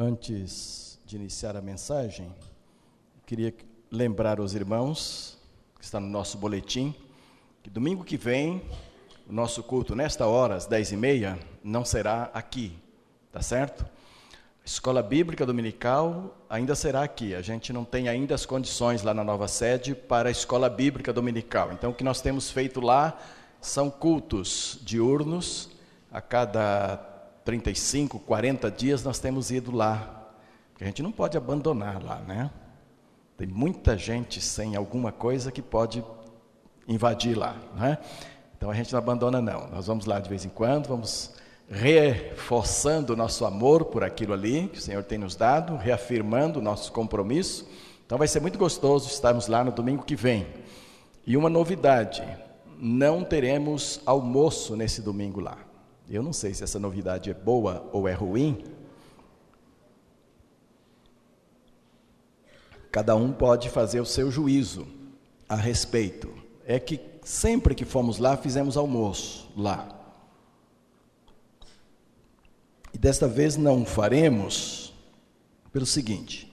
Antes de iniciar a mensagem, queria lembrar os irmãos que está no nosso boletim que domingo que vem o nosso culto nesta hora às dez e meia não será aqui, tá certo? A escola bíblica dominical ainda será aqui. A gente não tem ainda as condições lá na nova sede para a escola bíblica dominical. Então o que nós temos feito lá são cultos diurnos a cada 35, 40 dias nós temos ido lá. Porque a gente não pode abandonar lá, né? Tem muita gente sem alguma coisa que pode invadir lá, né? Então a gente não abandona não. Nós vamos lá de vez em quando, vamos reforçando o nosso amor por aquilo ali que o Senhor tem nos dado, reafirmando o nosso compromisso. Então vai ser muito gostoso estarmos lá no domingo que vem. E uma novidade, não teremos almoço nesse domingo lá. Eu não sei se essa novidade é boa ou é ruim. Cada um pode fazer o seu juízo a respeito. É que sempre que fomos lá, fizemos almoço lá. E desta vez não faremos pelo seguinte: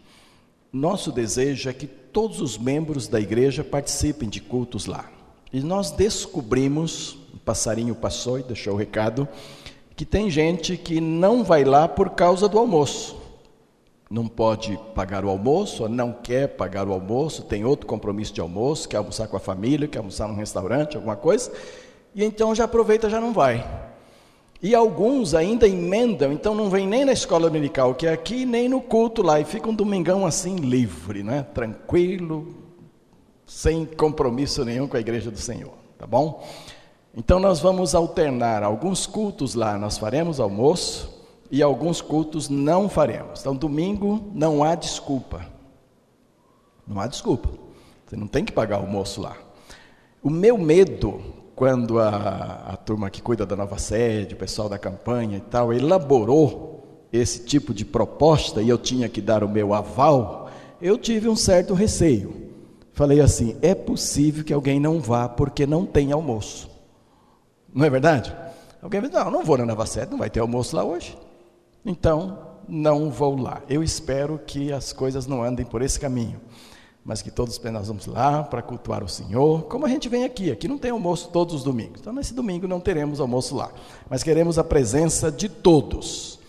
nosso desejo é que todos os membros da igreja participem de cultos lá. E nós descobrimos passarinho passou e deixou o recado, que tem gente que não vai lá por causa do almoço. Não pode pagar o almoço, não quer pagar o almoço, tem outro compromisso de almoço, quer almoçar com a família, quer almoçar num restaurante, alguma coisa, e então já aproveita, já não vai. E alguns ainda emendam, então não vem nem na escola dominical, que é aqui, nem no culto lá, e fica um domingão assim livre, né? tranquilo, sem compromisso nenhum com a igreja do Senhor, tá bom? Então nós vamos alternar alguns cultos lá, nós faremos almoço e alguns cultos não faremos. Então domingo não há desculpa. Não há desculpa. Você não tem que pagar almoço lá. O meu medo quando a, a turma que cuida da nova sede, o pessoal da campanha e tal, elaborou esse tipo de proposta e eu tinha que dar o meu aval, eu tive um certo receio. Falei assim: é possível que alguém não vá porque não tem almoço. Não é verdade? Alguém diz, não, não vou na Nova Sede, não vai ter almoço lá hoje. Então, não vou lá. Eu espero que as coisas não andem por esse caminho. Mas que todos nós vamos lá para cultuar o Senhor, como a gente vem aqui. Aqui não tem almoço todos os domingos. Então, nesse domingo não teremos almoço lá. Mas queremos a presença de todos.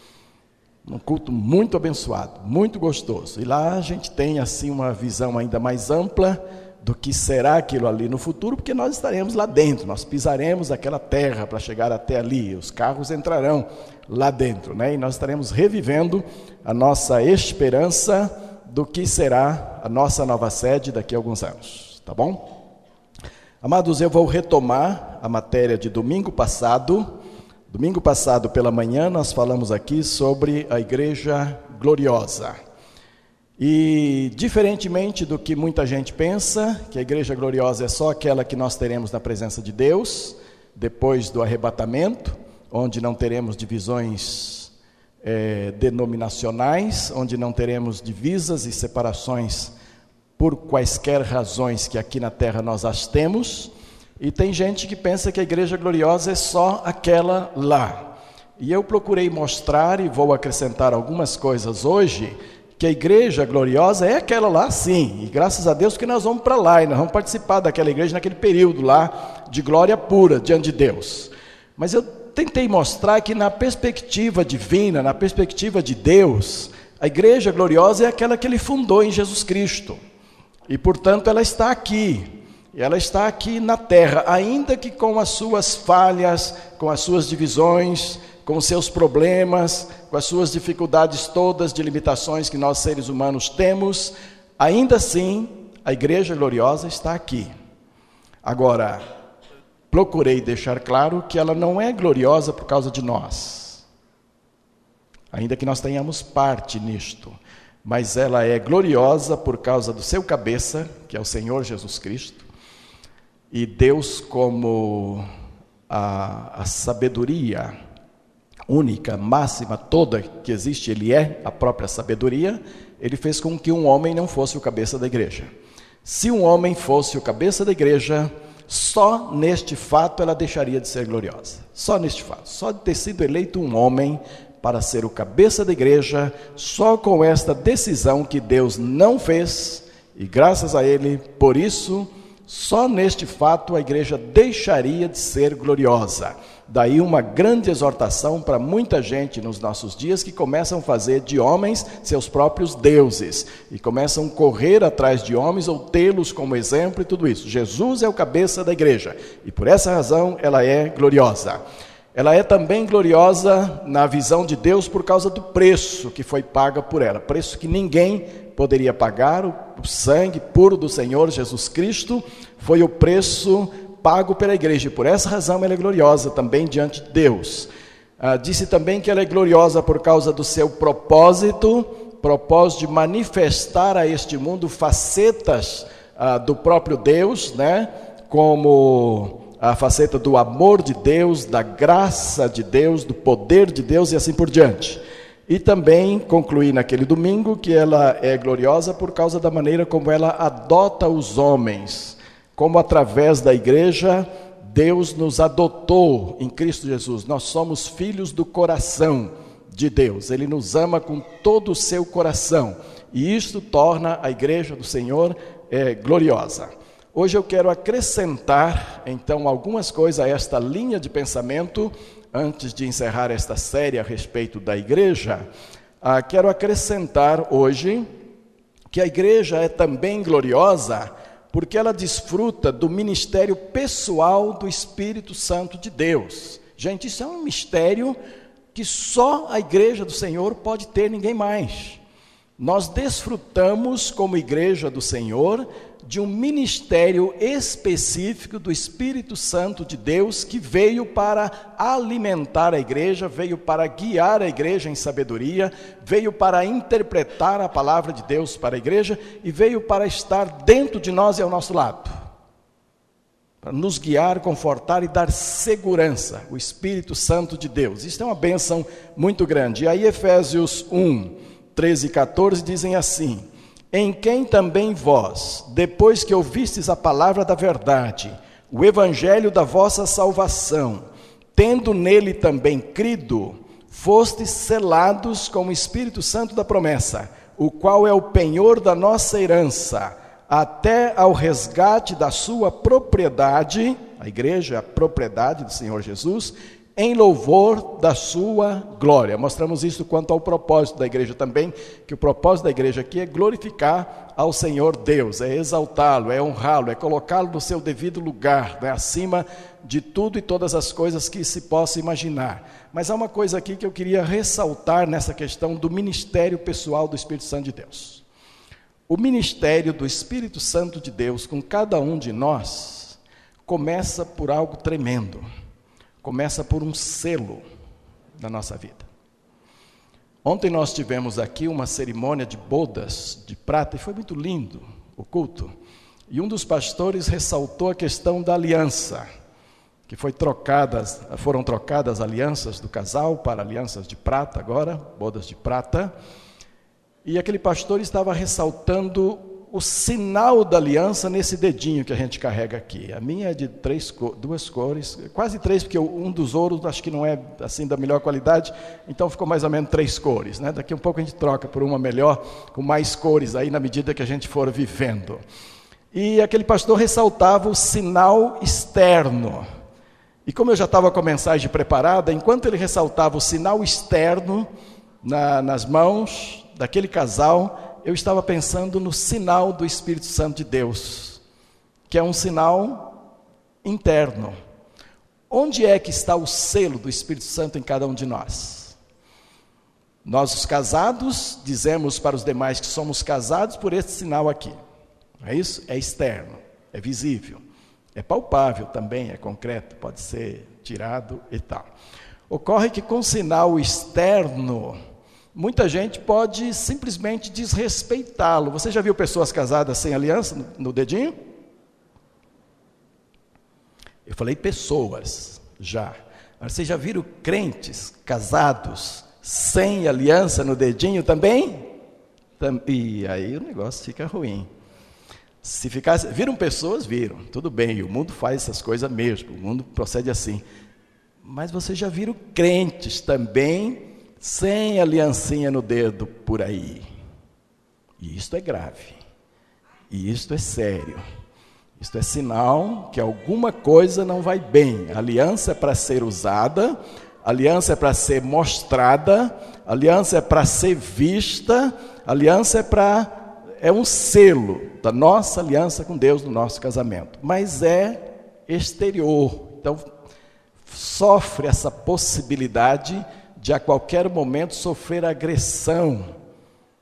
Um culto muito abençoado, muito gostoso. E lá a gente tem assim uma visão ainda mais ampla do que será aquilo ali no futuro, porque nós estaremos lá dentro, nós pisaremos aquela terra para chegar até ali, os carros entrarão lá dentro, né? E nós estaremos revivendo a nossa esperança do que será a nossa nova sede daqui a alguns anos, tá bom? Amados, eu vou retomar a matéria de domingo passado. Domingo passado pela manhã nós falamos aqui sobre a igreja gloriosa. E, diferentemente do que muita gente pensa, que a igreja gloriosa é só aquela que nós teremos na presença de Deus, depois do arrebatamento, onde não teremos divisões é, denominacionais, onde não teremos divisas e separações por quaisquer razões que aqui na terra nós as temos. E tem gente que pensa que a igreja gloriosa é só aquela lá. E eu procurei mostrar e vou acrescentar algumas coisas hoje que a igreja gloriosa é aquela lá sim, e graças a Deus que nós vamos para lá e nós vamos participar daquela igreja naquele período lá de glória pura diante de Deus. Mas eu tentei mostrar que na perspectiva divina, na perspectiva de Deus, a igreja gloriosa é aquela que ele fundou em Jesus Cristo. E portanto ela está aqui. Ela está aqui na terra, ainda que com as suas falhas, com as suas divisões, com seus problemas, com as suas dificuldades todas de limitações que nós seres humanos temos, ainda assim, a igreja gloriosa está aqui. Agora, procurei deixar claro que ela não é gloriosa por causa de nós, ainda que nós tenhamos parte nisto, mas ela é gloriosa por causa do seu cabeça, que é o Senhor Jesus Cristo, e Deus, como a, a sabedoria, única, máxima, toda que existe, ele é a própria sabedoria, ele fez com que um homem não fosse o cabeça da igreja. Se um homem fosse o cabeça da igreja, só neste fato ela deixaria de ser gloriosa. Só neste fato. Só de ter sido eleito um homem para ser o cabeça da igreja, só com esta decisão que Deus não fez, e graças a Ele, por isso, só neste fato a igreja deixaria de ser gloriosa. Daí uma grande exortação para muita gente nos nossos dias que começam a fazer de homens seus próprios deuses e começam a correr atrás de homens ou tê-los como exemplo e tudo isso. Jesus é o cabeça da igreja e por essa razão ela é gloriosa. Ela é também gloriosa na visão de Deus por causa do preço que foi pago por ela, preço que ninguém poderia pagar, o sangue puro do Senhor Jesus Cristo foi o preço pago pela igreja, e por essa razão ela é gloriosa também diante de Deus. Ah, disse também que ela é gloriosa por causa do seu propósito, propósito de manifestar a este mundo facetas ah, do próprio Deus, né? como a faceta do amor de Deus, da graça de Deus, do poder de Deus e assim por diante. E também concluí naquele domingo que ela é gloriosa por causa da maneira como ela adota os homens como através da igreja Deus nos adotou em Cristo Jesus. Nós somos filhos do coração de Deus. Ele nos ama com todo o seu coração. E isto torna a igreja do Senhor é, gloriosa. Hoje eu quero acrescentar, então, algumas coisas a esta linha de pensamento, antes de encerrar esta série a respeito da igreja. Ah, quero acrescentar hoje que a igreja é também gloriosa porque ela desfruta do ministério pessoal do Espírito Santo de Deus. Gente, isso é um mistério que só a igreja do Senhor pode ter, ninguém mais. Nós desfrutamos, como igreja do Senhor, de um ministério específico do Espírito Santo de Deus que veio para alimentar a igreja, veio para guiar a igreja em sabedoria, veio para interpretar a palavra de Deus para a igreja e veio para estar dentro de nós e ao nosso lado. Para nos guiar, confortar e dar segurança, o Espírito Santo de Deus. Isso é uma benção muito grande. E aí, Efésios 1, 13 e 14 dizem assim em quem também vós, depois que ouvistes a palavra da verdade, o evangelho da vossa salvação, tendo nele também crido, fostes selados com o Espírito Santo da promessa, o qual é o penhor da nossa herança, até ao resgate da sua propriedade, a igreja é a propriedade do Senhor Jesus, em louvor da sua glória. Mostramos isso quanto ao propósito da igreja também, que o propósito da igreja aqui é glorificar ao Senhor Deus, é exaltá-lo, é honrá-lo, é colocá-lo no seu devido lugar, né, acima de tudo e todas as coisas que se possa imaginar. Mas há uma coisa aqui que eu queria ressaltar nessa questão do ministério pessoal do Espírito Santo de Deus. O ministério do Espírito Santo de Deus com cada um de nós começa por algo tremendo começa por um selo na nossa vida. Ontem nós tivemos aqui uma cerimônia de bodas de prata e foi muito lindo o culto. E um dos pastores ressaltou a questão da aliança, que foi trocadas, foram trocadas alianças do casal para alianças de prata agora, bodas de prata. E aquele pastor estava ressaltando o sinal da aliança nesse dedinho que a gente carrega aqui. A minha é de três, duas cores, quase três, porque um dos ouros acho que não é assim da melhor qualidade, então ficou mais ou menos três cores. Né? Daqui um pouco a gente troca por uma melhor, com mais cores aí na medida que a gente for vivendo. E aquele pastor ressaltava o sinal externo. E como eu já estava com a mensagem preparada, enquanto ele ressaltava o sinal externo na, nas mãos daquele casal, eu estava pensando no sinal do Espírito Santo de Deus, que é um sinal interno. Onde é que está o selo do Espírito Santo em cada um de nós? Nós, os casados, dizemos para os demais que somos casados por esse sinal aqui. É isso? É externo, é visível, é palpável também, é concreto, pode ser tirado e tal. Ocorre que com sinal externo, Muita gente pode simplesmente desrespeitá-lo. Você já viu pessoas casadas sem aliança no, dedinho? Eu falei pessoas, já. Mas vocês já viram crentes casados sem aliança no dedinho também? E aí o negócio fica ruim. Se ficasse, viram pessoas, viram, tudo bem, o mundo faz essas coisas mesmo, o mundo procede assim. Mas vocês já viram crentes também sem aliancinha no dedo por aí. E isto é grave. E isto é sério. Isto é sinal que alguma coisa não vai bem. A aliança é para ser usada, aliança é para ser mostrada, aliança é para ser vista, aliança é para é um selo da nossa aliança com Deus no nosso casamento, mas é exterior. Então sofre essa possibilidade de a qualquer momento sofrer agressão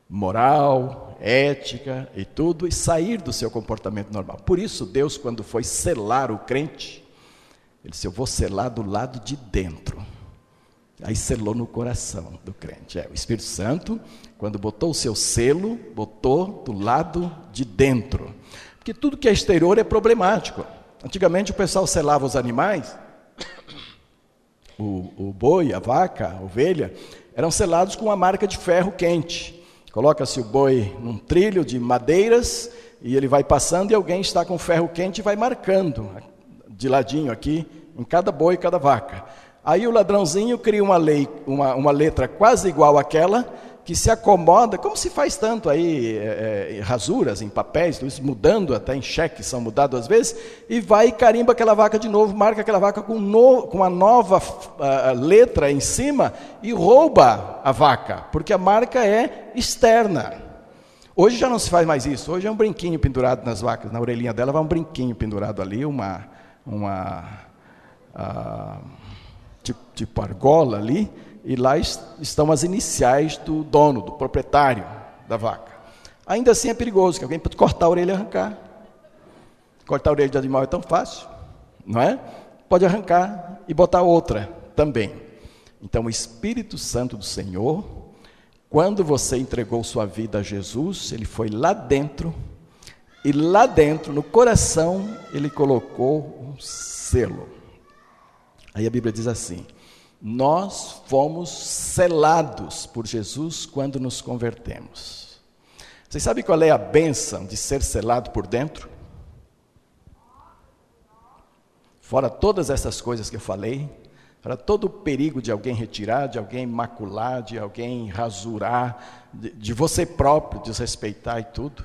moral, ética e tudo, e sair do seu comportamento normal. Por isso, Deus, quando foi selar o crente, ele disse: Eu vou selar do lado de dentro. Aí selou no coração do crente. É, o Espírito Santo, quando botou o seu selo, botou do lado de dentro. Porque tudo que é exterior é problemático. Antigamente o pessoal selava os animais o, o boi, a vaca, a ovelha, eram selados com uma marca de ferro quente. Coloca-se o boi num trilho de madeiras e ele vai passando e alguém está com ferro quente e vai marcando de ladinho aqui em cada boi, cada vaca. Aí o ladrãozinho cria uma, lei, uma, uma letra quase igual àquela que se acomoda, como se faz tanto aí, é, é, rasuras em papéis, tudo isso mudando, até em cheques são mudados às vezes, e vai e carimba aquela vaca de novo, marca aquela vaca com, no, com uma nova uh, letra em cima e rouba a vaca, porque a marca é externa. Hoje já não se faz mais isso, hoje é um brinquinho pendurado nas vacas, na orelhinha dela vai um brinquinho pendurado ali, uma, uma tipo, tipo argola ali, e lá estão as iniciais do dono, do proprietário da vaca. Ainda assim é perigoso, que alguém pode cortar a orelha e arrancar. Cortar a orelha de animal é tão fácil, não é? Pode arrancar e botar outra também. Então, o Espírito Santo do Senhor, quando você entregou sua vida a Jesus, ele foi lá dentro, e lá dentro, no coração, ele colocou um selo. Aí a Bíblia diz assim: nós fomos selados por Jesus quando nos convertemos. Vocês sabem qual é a benção de ser selado por dentro? Fora todas essas coisas que eu falei, fora todo o perigo de alguém retirar, de alguém macular, de alguém rasurar, de, de você próprio desrespeitar e tudo.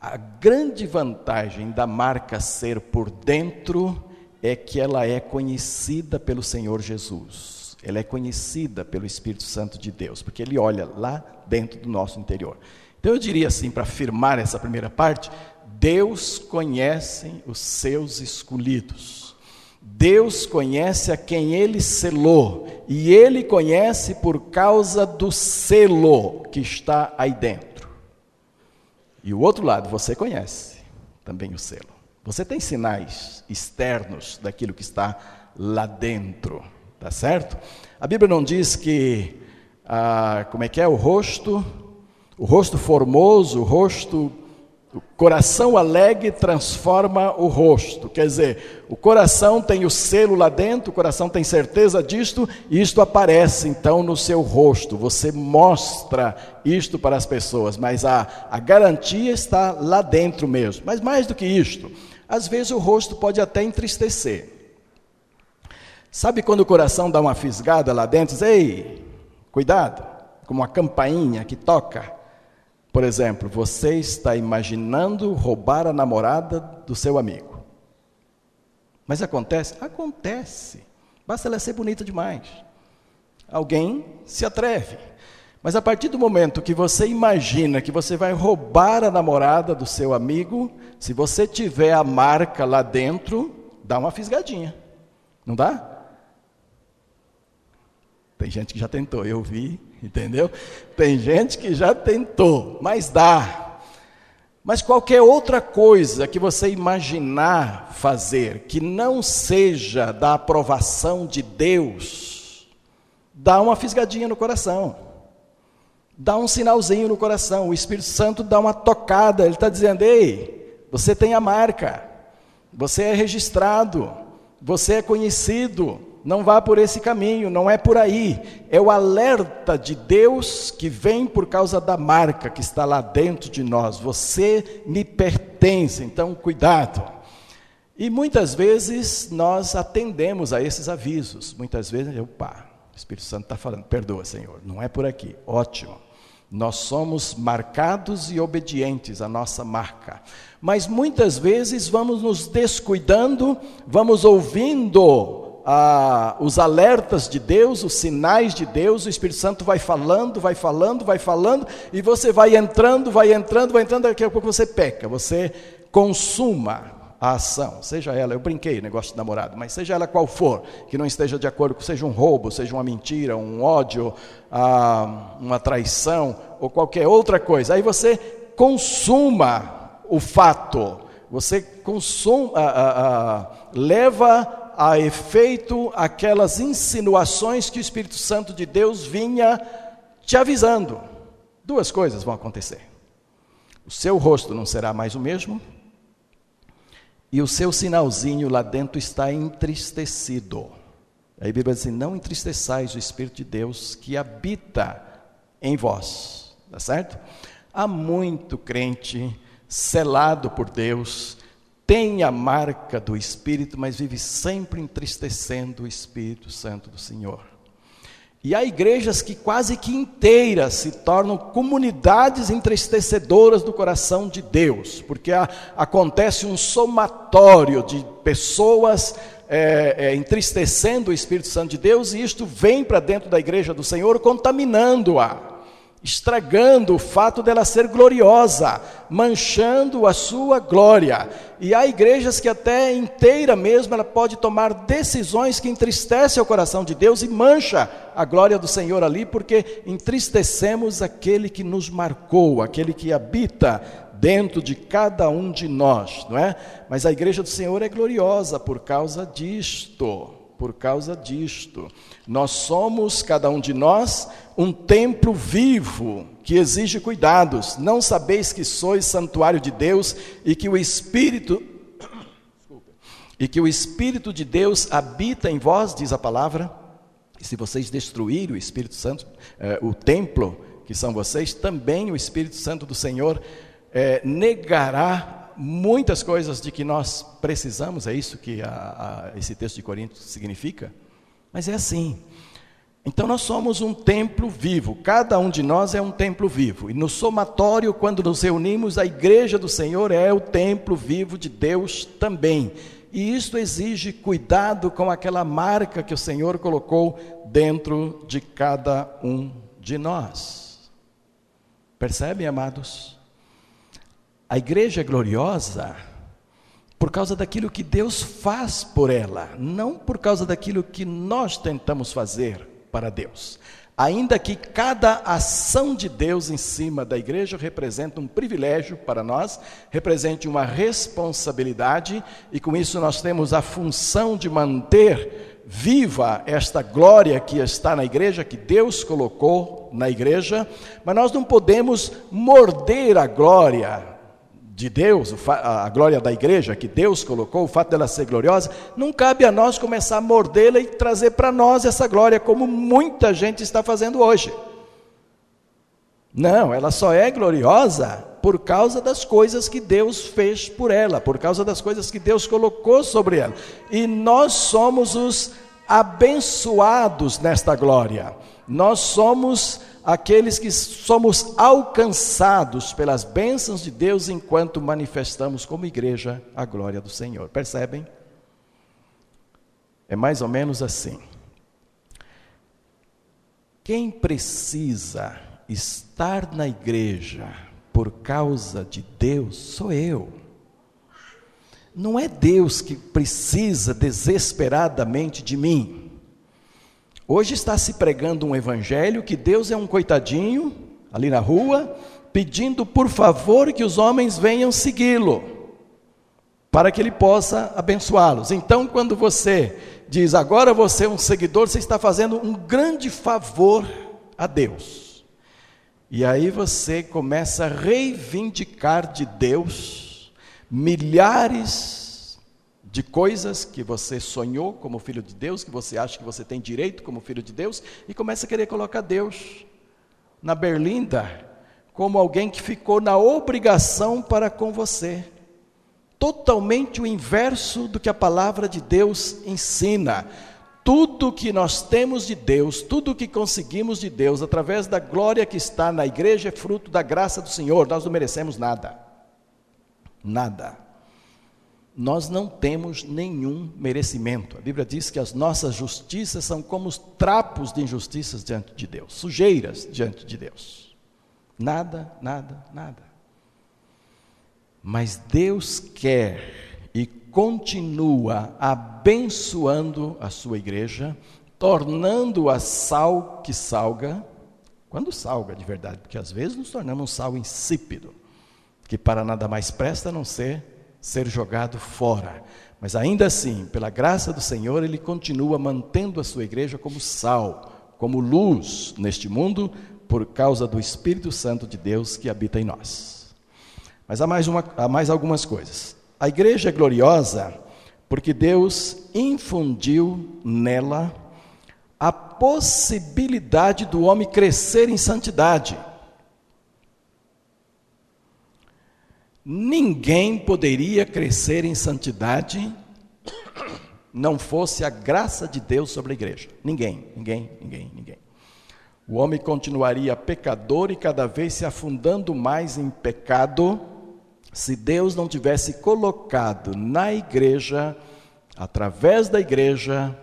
A grande vantagem da marca ser por dentro é que ela é conhecida pelo Senhor Jesus ela é conhecida pelo Espírito Santo de Deus, porque ele olha lá dentro do nosso interior. Então eu diria assim, para afirmar essa primeira parte, Deus conhece os seus escolhidos. Deus conhece a quem ele selou, e ele conhece por causa do selo que está aí dentro. E o outro lado, você conhece também o selo. Você tem sinais externos daquilo que está lá dentro. Tá certo? A Bíblia não diz que, ah, como é que é, o rosto, o rosto formoso, o rosto, o coração alegre transforma o rosto. Quer dizer, o coração tem o selo lá dentro, o coração tem certeza disto, e isto aparece então no seu rosto. Você mostra isto para as pessoas, mas a, a garantia está lá dentro mesmo. Mas mais do que isto, às vezes o rosto pode até entristecer. Sabe quando o coração dá uma fisgada lá dentro? Diz, Ei, cuidado, como uma campainha que toca. Por exemplo, você está imaginando roubar a namorada do seu amigo. Mas acontece? Acontece. Basta ela ser bonita demais. Alguém se atreve. Mas a partir do momento que você imagina que você vai roubar a namorada do seu amigo, se você tiver a marca lá dentro, dá uma fisgadinha. Não dá? Tem gente que já tentou, eu vi, entendeu? Tem gente que já tentou, mas dá. Mas qualquer outra coisa que você imaginar fazer que não seja da aprovação de Deus, dá uma fisgadinha no coração, dá um sinalzinho no coração. O Espírito Santo dá uma tocada, ele está dizendo: ei, você tem a marca, você é registrado, você é conhecido. Não vá por esse caminho, não é por aí. É o alerta de Deus que vem por causa da marca que está lá dentro de nós. Você me pertence, então cuidado. E muitas vezes nós atendemos a esses avisos. Muitas vezes, opa, Espírito Santo está falando, perdoa, Senhor, não é por aqui. Ótimo. Nós somos marcados e obedientes à nossa marca. Mas muitas vezes vamos nos descuidando, vamos ouvindo ah, os alertas de Deus, os sinais de Deus, o Espírito Santo vai falando, vai falando, vai falando, e você vai entrando, vai entrando, vai entrando, daqui a pouco você peca, você consuma a ação, seja ela, eu brinquei, negócio de namorado, mas seja ela qual for, que não esteja de acordo com, seja um roubo, seja uma mentira, um ódio, ah, uma traição, ou qualquer outra coisa, aí você consuma o fato, você consuma, ah, leva a efeito aquelas insinuações que o Espírito Santo de Deus vinha te avisando. Duas coisas vão acontecer. O seu rosto não será mais o mesmo, e o seu sinalzinho lá dentro está entristecido. Aí a Bíblia diz assim: não entristeçais o Espírito de Deus que habita em vós. Tá certo? Há muito crente selado por Deus, tem a marca do Espírito, mas vive sempre entristecendo o Espírito Santo do Senhor. E há igrejas que quase que inteiras se tornam comunidades entristecedoras do coração de Deus, porque há, acontece um somatório de pessoas é, é, entristecendo o Espírito Santo de Deus, e isto vem para dentro da igreja do Senhor, contaminando-a estragando o fato dela ser gloriosa, manchando a sua glória. E há igrejas que até inteira mesmo ela pode tomar decisões que entristecem o coração de Deus e mancha a glória do Senhor ali, porque entristecemos aquele que nos marcou, aquele que habita dentro de cada um de nós, não é? Mas a igreja do Senhor é gloriosa por causa disto por causa disto. Nós somos, cada um de nós, um templo vivo que exige cuidados. Não sabeis que sois santuário de Deus e que o Espírito e que o Espírito de Deus habita em vós, diz a palavra. E se vocês destruírem o Espírito Santo, eh, o templo que são vocês, também o Espírito Santo do Senhor eh, negará muitas coisas de que nós precisamos, é isso que a, a, esse texto de Coríntios significa, mas é assim. Então nós somos um templo vivo, cada um de nós é um templo vivo, e no somatório, quando nos reunimos, a igreja do Senhor é o templo vivo de Deus também. E isto exige cuidado com aquela marca que o Senhor colocou dentro de cada um de nós. Percebem, amados? A igreja é gloriosa por causa daquilo que Deus faz por ela, não por causa daquilo que nós tentamos fazer para Deus. Ainda que cada ação de Deus em cima da igreja representa um privilégio para nós, represente uma responsabilidade, e com isso nós temos a função de manter viva esta glória que está na igreja, que Deus colocou na igreja, mas nós não podemos morder a glória de Deus, a glória da igreja que Deus colocou, o fato dela ser gloriosa, não cabe a nós começar a mordê-la e trazer para nós essa glória, como muita gente está fazendo hoje. Não, ela só é gloriosa por causa das coisas que Deus fez por ela, por causa das coisas que Deus colocou sobre ela. E nós somos os abençoados nesta glória. Nós somos aqueles que somos alcançados pelas bênçãos de Deus enquanto manifestamos como igreja a glória do Senhor. Percebem? É mais ou menos assim. Quem precisa estar na igreja por causa de Deus sou eu. Não é Deus que precisa desesperadamente de mim. Hoje está se pregando um evangelho que Deus é um coitadinho ali na rua, pedindo por favor que os homens venham segui-lo, para que ele possa abençoá-los. Então, quando você diz agora você é um seguidor, você está fazendo um grande favor a Deus. E aí você começa a reivindicar de Deus milhares de coisas que você sonhou como filho de Deus, que você acha que você tem direito como filho de Deus, e começa a querer colocar Deus na berlinda como alguém que ficou na obrigação para com você. Totalmente o inverso do que a palavra de Deus ensina. tudo que nós temos de Deus, tudo que conseguimos de Deus, através da glória que está na igreja, é fruto da graça do Senhor. Nós não merecemos nada. Nada. Nós não temos nenhum merecimento. A Bíblia diz que as nossas justiças são como os trapos de injustiças diante de Deus, sujeiras diante de Deus. Nada, nada, nada. Mas Deus quer e continua abençoando a sua igreja, tornando-a sal que salga, quando salga de verdade, porque às vezes nos tornamos um sal insípido, que para nada mais presta a não ser ser jogado fora. Mas ainda assim, pela graça do Senhor, ele continua mantendo a sua igreja como sal, como luz neste mundo, por causa do Espírito Santo de Deus que habita em nós. Mas há mais, uma, há mais algumas coisas. A igreja é gloriosa porque Deus infundiu nela a possibilidade do homem crescer em santidade. Ninguém poderia crescer em santidade não fosse a graça de Deus sobre a igreja. Ninguém, ninguém, ninguém, ninguém. O homem continuaria pecador e cada vez se afundando mais em pecado se Deus não tivesse colocado na igreja, através da igreja,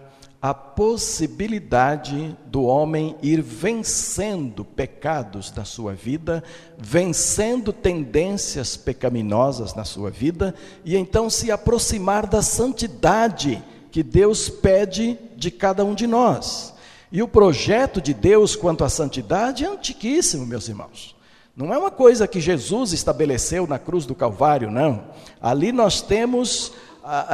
a possibilidade do homem ir vencendo pecados da sua vida, vencendo tendências pecaminosas na sua vida, e então se aproximar da santidade que Deus pede de cada um de nós. E o projeto de Deus quanto à santidade é antiquíssimo, meus irmãos. Não é uma coisa que Jesus estabeleceu na cruz do Calvário, não. Ali nós temos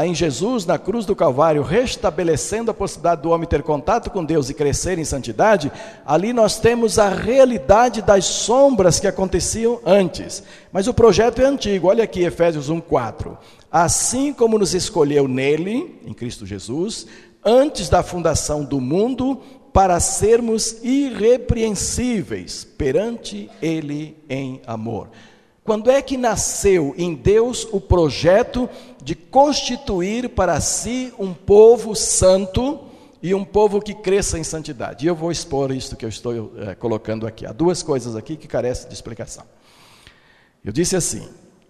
em Jesus, na cruz do Calvário, restabelecendo a possibilidade do homem ter contato com Deus e crescer em santidade, ali nós temos a realidade das sombras que aconteciam antes. Mas o projeto é antigo, olha aqui Efésios 1,4. Assim como nos escolheu nele, em Cristo Jesus, antes da fundação do mundo, para sermos irrepreensíveis perante Ele em amor. Quando é que nasceu em Deus o projeto de constituir para si um povo santo e um povo que cresça em santidade? E eu vou expor isto que eu estou é, colocando aqui. Há duas coisas aqui que carecem de explicação. Eu disse assim: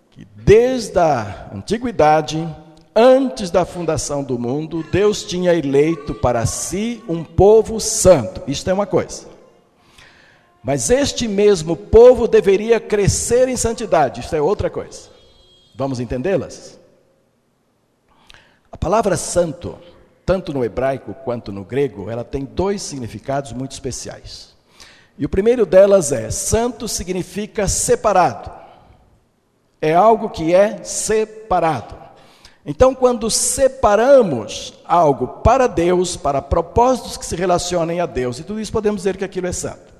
que desde a antiguidade Antes da fundação do mundo, Deus tinha eleito para si um povo santo. Isto é uma coisa. Mas este mesmo povo deveria crescer em santidade. Isto é outra coisa. Vamos entendê-las? A palavra santo, tanto no hebraico quanto no grego, ela tem dois significados muito especiais. E o primeiro delas é: santo significa separado. É algo que é separado. Então, quando separamos algo para Deus, para propósitos que se relacionem a Deus, e tudo isso podemos dizer que aquilo é santo.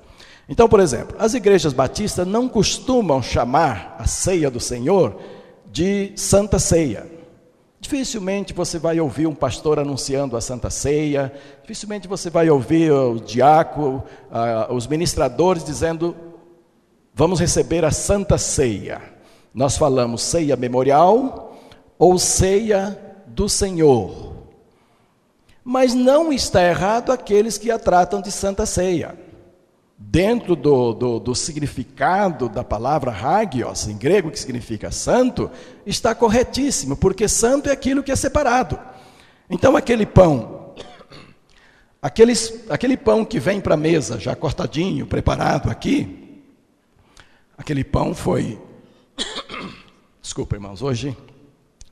Então, por exemplo, as igrejas batistas não costumam chamar a ceia do Senhor de Santa Ceia. Dificilmente você vai ouvir um pastor anunciando a Santa Ceia, dificilmente você vai ouvir o diácono, uh, os ministradores dizendo: vamos receber a Santa Ceia. Nós falamos ceia memorial, ou ceia do Senhor. Mas não está errado aqueles que a tratam de santa ceia. Dentro do, do, do significado da palavra hagios, em grego que significa santo, está corretíssimo, porque santo é aquilo que é separado. Então aquele pão, aqueles, aquele pão que vem para a mesa, já cortadinho, preparado aqui, aquele pão foi. Desculpa, irmãos, hoje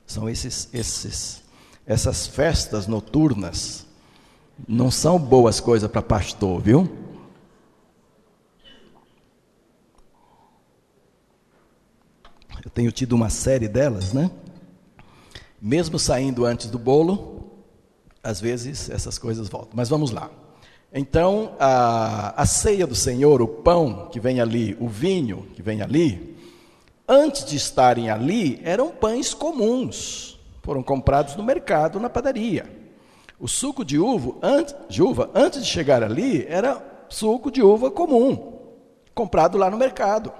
são esses, esses, essas festas noturnas. Não são boas coisas para pastor, viu? Eu tenho tido uma série delas, né? Mesmo saindo antes do bolo, às vezes essas coisas voltam. Mas vamos lá. Então, a, a ceia do Senhor, o pão que vem ali, o vinho que vem ali, antes de estarem ali, eram pães comuns, foram comprados no mercado, na padaria. O suco de uva, antes, de uva, antes de chegar ali, era suco de uva comum, comprado lá no mercado.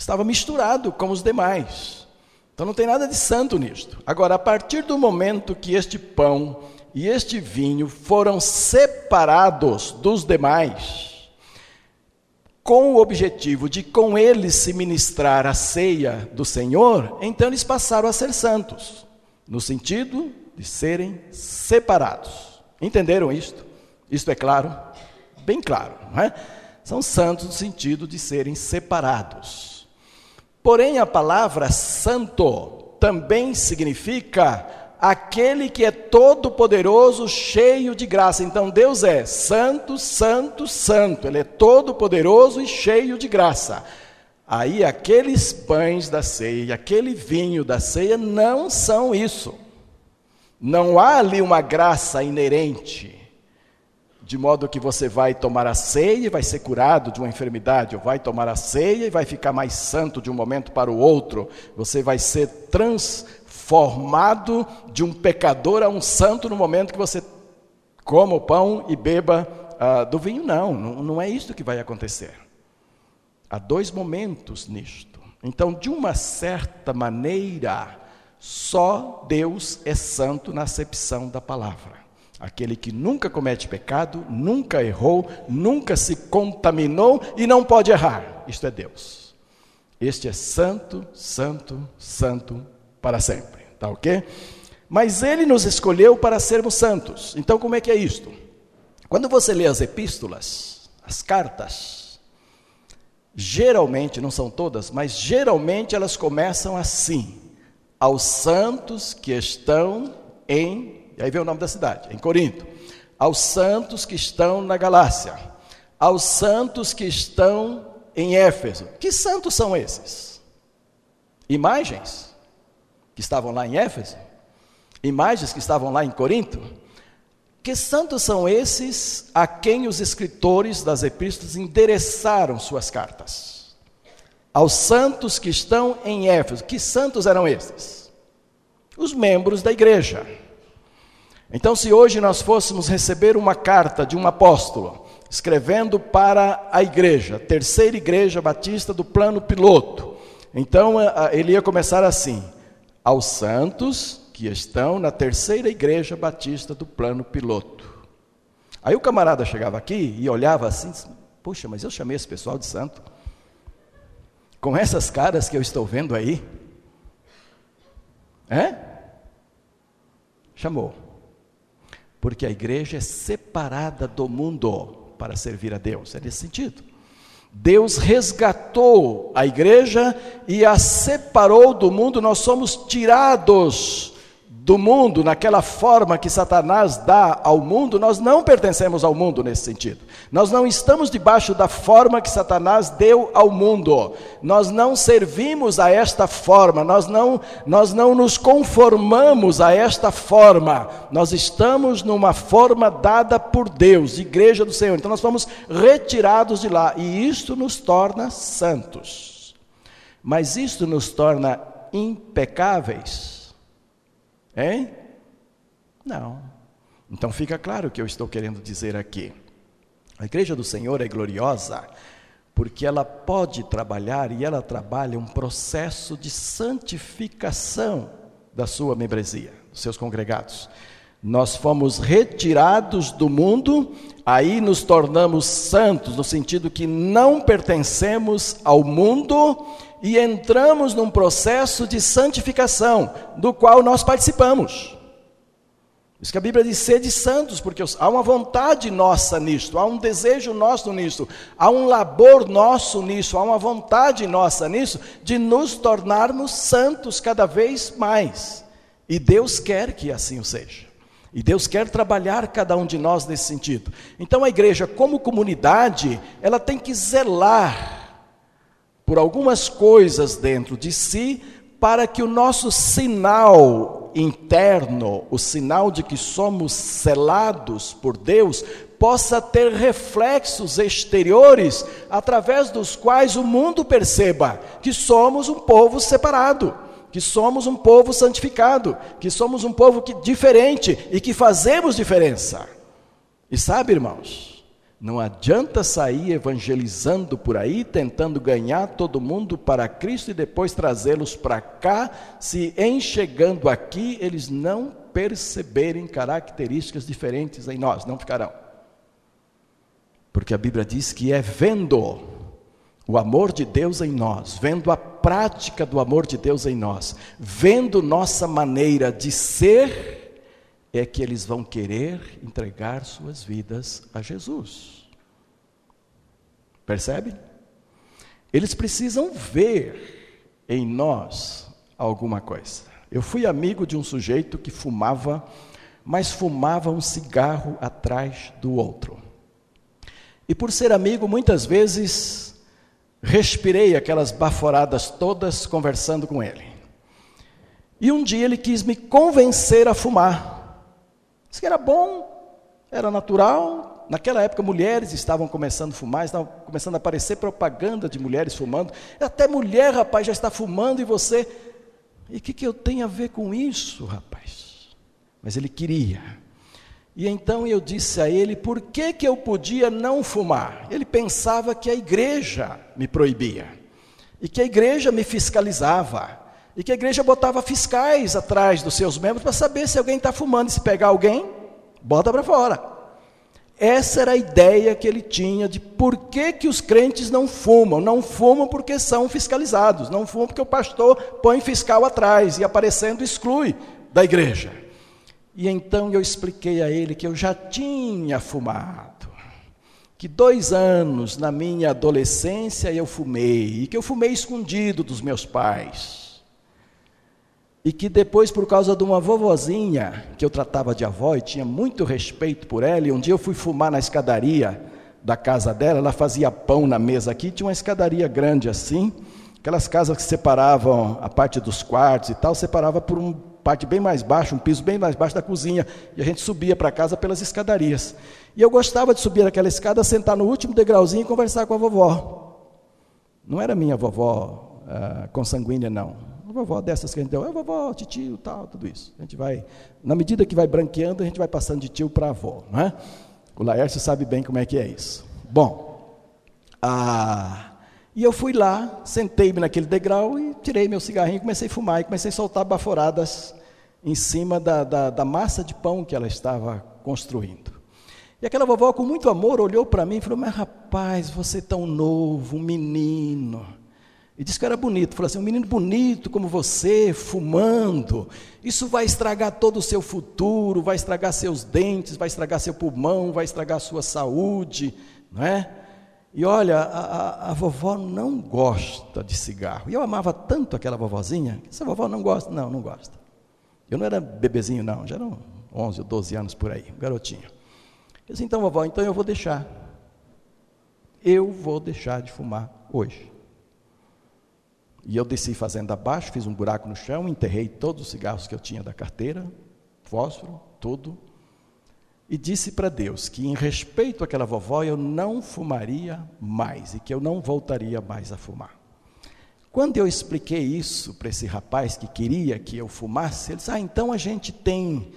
Estava misturado com os demais. Então não tem nada de santo nisto. Agora, a partir do momento que este pão e este vinho foram separados dos demais, com o objetivo de com eles se ministrar a ceia do Senhor, então eles passaram a ser santos, no sentido de serem separados. Entenderam isto? Isto é claro? Bem claro, não é? São santos no sentido de serem separados. Porém, a palavra santo também significa aquele que é todo poderoso, cheio de graça. Então Deus é santo, santo, santo. Ele é todo poderoso e cheio de graça. Aí aqueles pães da ceia, aquele vinho da ceia não são isso. Não há ali uma graça inerente de modo que você vai tomar a ceia e vai ser curado de uma enfermidade, ou vai tomar a ceia e vai ficar mais santo de um momento para o outro. Você vai ser transformado de um pecador a um santo no momento que você coma o pão e beba uh, do vinho. Não, não, não é isso que vai acontecer. Há dois momentos nisto. Então, de uma certa maneira, só Deus é santo na acepção da palavra. Aquele que nunca comete pecado, nunca errou, nunca se contaminou e não pode errar. Isto é Deus. Este é santo, santo, santo para sempre. Tá ok? Mas ele nos escolheu para sermos santos. Então, como é que é isto? Quando você lê as epístolas, as cartas, geralmente, não são todas, mas geralmente elas começam assim: aos santos que estão em e aí vem o nome da cidade, em Corinto. Aos santos que estão na Galácia, aos santos que estão em Éfeso. Que santos são esses? Imagens que estavam lá em Éfeso? Imagens que estavam lá em Corinto? Que santos são esses a quem os escritores das epístolas endereçaram suas cartas? Aos santos que estão em Éfeso. Que santos eram esses? Os membros da igreja. Então, se hoje nós fôssemos receber uma carta de um apóstolo, escrevendo para a igreja, terceira igreja batista do plano piloto, então ele ia começar assim: aos santos que estão na terceira igreja batista do plano piloto. Aí o camarada chegava aqui e olhava assim: puxa, mas eu chamei esse pessoal de santo. Com essas caras que eu estou vendo aí. É? Chamou porque a igreja é separada do mundo para servir a Deus. É nesse sentido. Deus resgatou a igreja e a separou do mundo, nós somos tirados do mundo, naquela forma que Satanás dá ao mundo, nós não pertencemos ao mundo nesse sentido. Nós não estamos debaixo da forma que Satanás deu ao mundo. Nós não servimos a esta forma, nós não, nós não nos conformamos a esta forma. Nós estamos numa forma dada por Deus, igreja do Senhor. Então nós fomos retirados de lá e isto nos torna santos. Mas isto nos torna impecáveis Hein? Não. Então fica claro o que eu estou querendo dizer aqui. A igreja do Senhor é gloriosa porque ela pode trabalhar e ela trabalha um processo de santificação da sua membresia, dos seus congregados. Nós fomos retirados do mundo, aí nos tornamos santos, no sentido que não pertencemos ao mundo e entramos num processo de santificação, do qual nós participamos. Isso que a Bíblia diz ser de santos, porque há uma vontade nossa nisto, há um desejo nosso nisso, há um labor nosso nisso, há uma vontade nossa nisso, de nos tornarmos santos cada vez mais. E Deus quer que assim o seja. E Deus quer trabalhar cada um de nós nesse sentido. Então a igreja, como comunidade, ela tem que zelar por algumas coisas dentro de si, para que o nosso sinal interno, o sinal de que somos selados por Deus, possa ter reflexos exteriores através dos quais o mundo perceba que somos um povo separado, que somos um povo santificado, que somos um povo que, diferente e que fazemos diferença. E sabe, irmãos, não adianta sair evangelizando por aí, tentando ganhar todo mundo para Cristo e depois trazê-los para cá, se em chegando aqui eles não perceberem características diferentes em nós, não ficarão. Porque a Bíblia diz que é vendo o amor de Deus em nós, vendo a prática do amor de Deus em nós, vendo nossa maneira de ser, é que eles vão querer entregar suas vidas a Jesus. Percebe? Eles precisam ver em nós alguma coisa. Eu fui amigo de um sujeito que fumava, mas fumava um cigarro atrás do outro. E por ser amigo, muitas vezes respirei aquelas baforadas todas conversando com ele. E um dia ele quis me convencer a fumar. Disse que era bom, era natural. Naquela época, mulheres estavam começando a fumar, estavam começando a aparecer propaganda de mulheres fumando. Até mulher, rapaz, já está fumando e você. E o que, que eu tenho a ver com isso, rapaz? Mas ele queria. E então eu disse a ele por que, que eu podia não fumar. Ele pensava que a igreja me proibia, e que a igreja me fiscalizava, e que a igreja botava fiscais atrás dos seus membros para saber se alguém está fumando, e se pegar alguém, bota para fora. Essa era a ideia que ele tinha de por que, que os crentes não fumam. Não fumam porque são fiscalizados, não fumam porque o pastor põe fiscal atrás e aparecendo exclui da igreja. E então eu expliquei a ele que eu já tinha fumado, que dois anos na minha adolescência eu fumei, e que eu fumei escondido dos meus pais. E que depois, por causa de uma vovozinha, que eu tratava de avó e tinha muito respeito por ela, e um dia eu fui fumar na escadaria da casa dela, ela fazia pão na mesa aqui, tinha uma escadaria grande assim, aquelas casas que separavam a parte dos quartos e tal, separava por um parte bem mais baixa, um piso bem mais baixo da cozinha, e a gente subia para casa pelas escadarias. E eu gostava de subir aquela escada, sentar no último degrauzinho e conversar com a vovó. Não era minha vovó uh, consanguínea, não. A vovó dessas que a gente deu, é vovó, tio, tal, tudo isso. A gente vai, na medida que vai branqueando, a gente vai passando de tio para avó, é? O Laércio sabe bem como é que é isso. Bom, ah, e eu fui lá, sentei-me naquele degrau e tirei meu cigarrinho, e comecei a fumar e comecei a soltar baforadas em cima da, da, da massa de pão que ela estava construindo. E aquela vovó, com muito amor, olhou para mim e falou: Mas rapaz, você é tão novo, um menino. E disse que era bonito. Falou assim: um menino bonito como você, fumando, isso vai estragar todo o seu futuro, vai estragar seus dentes, vai estragar seu pulmão, vai estragar sua saúde, não é? E olha, a, a, a, vovó não gosta de cigarro. E eu amava tanto aquela vovozinha, essa vovó não gosta. Não, não gosta. Eu não era bebezinho, não, já eram 11 ou 12 anos por aí, garotinho. Eu disse, então, vovó, então eu vou deixar. Eu vou deixar de fumar hoje. E eu desci fazendo abaixo, fiz um buraco no chão, enterrei todos os cigarros que eu tinha da carteira, fósforo, tudo, e disse para Deus que, em respeito àquela vovó, eu não fumaria mais e que eu não voltaria mais a fumar. Quando eu expliquei isso para esse rapaz que queria que eu fumasse, ele disse: Ah, então a gente tem.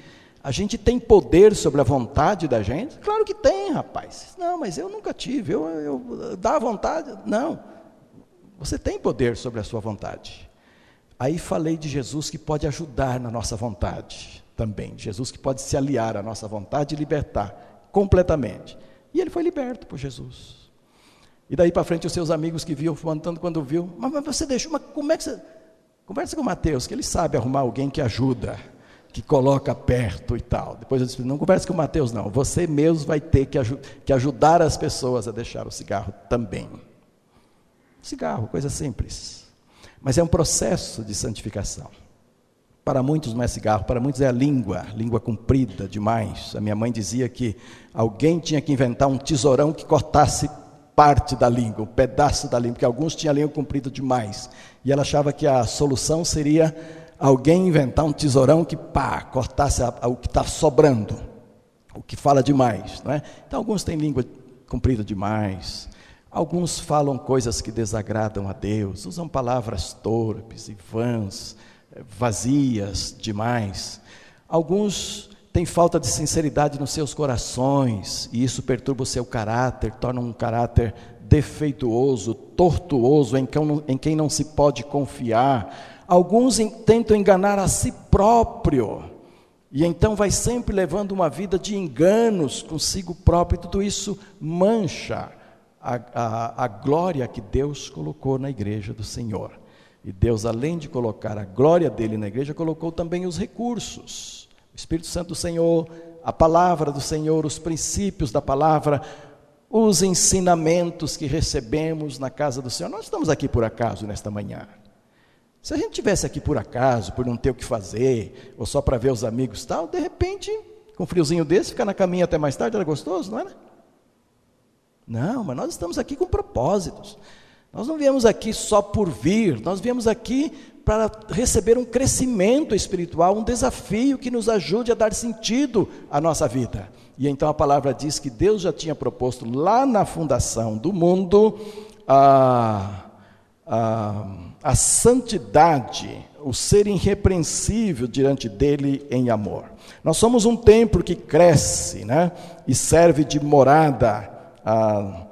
A gente tem poder sobre a vontade da gente? Claro que tem, rapaz. Não, mas eu nunca tive. Eu, eu dá vontade? Não. Você tem poder sobre a sua vontade. Aí falei de Jesus que pode ajudar na nossa vontade também. Jesus que pode se aliar à nossa vontade e libertar completamente. E ele foi liberto por Jesus. E daí para frente os seus amigos que viam fumando quando viu, mas, mas você deixou, mas como é que você... Conversa com o Mateus, que ele sabe arrumar alguém que ajuda, que coloca perto e tal. Depois eu disse, não converse com o Mateus não, você mesmo vai ter que, aj que ajudar as pessoas a deixar o cigarro também. Cigarro, coisa simples. Mas é um processo de santificação. Para muitos não é cigarro, para muitos é a língua, língua comprida demais. A minha mãe dizia que alguém tinha que inventar um tesourão que cortasse parte da língua, um pedaço da língua, porque alguns tinham a língua comprida demais. E ela achava que a solução seria alguém inventar um tesourão que, pá, cortasse a, a, o que está sobrando, o que fala demais. Não é? Então, alguns têm língua comprida demais, alguns falam coisas que desagradam a Deus, usam palavras torpes e vãs vazias demais. Alguns têm falta de sinceridade nos seus corações, e isso perturba o seu caráter, torna um caráter defeituoso, tortuoso, em quem não, em quem não se pode confiar. Alguns tentam enganar a si próprio E então vai sempre levando uma vida de enganos consigo próprio, e tudo isso mancha a, a, a glória que Deus colocou na igreja do Senhor. E Deus, além de colocar a glória dele na igreja, colocou também os recursos. O Espírito Santo do Senhor, a palavra do Senhor, os princípios da palavra, os ensinamentos que recebemos na casa do Senhor. Nós estamos aqui por acaso nesta manhã. Se a gente tivesse aqui por acaso, por não ter o que fazer, ou só para ver os amigos tal, de repente, com um friozinho desse, ficar na caminha até mais tarde era gostoso, não era? Não, mas nós estamos aqui com propósitos. Nós não viemos aqui só por vir, nós viemos aqui para receber um crescimento espiritual, um desafio que nos ajude a dar sentido à nossa vida. E então a palavra diz que Deus já tinha proposto lá na fundação do mundo a, a, a santidade, o ser irrepreensível diante dele em amor. Nós somos um templo que cresce né, e serve de morada a,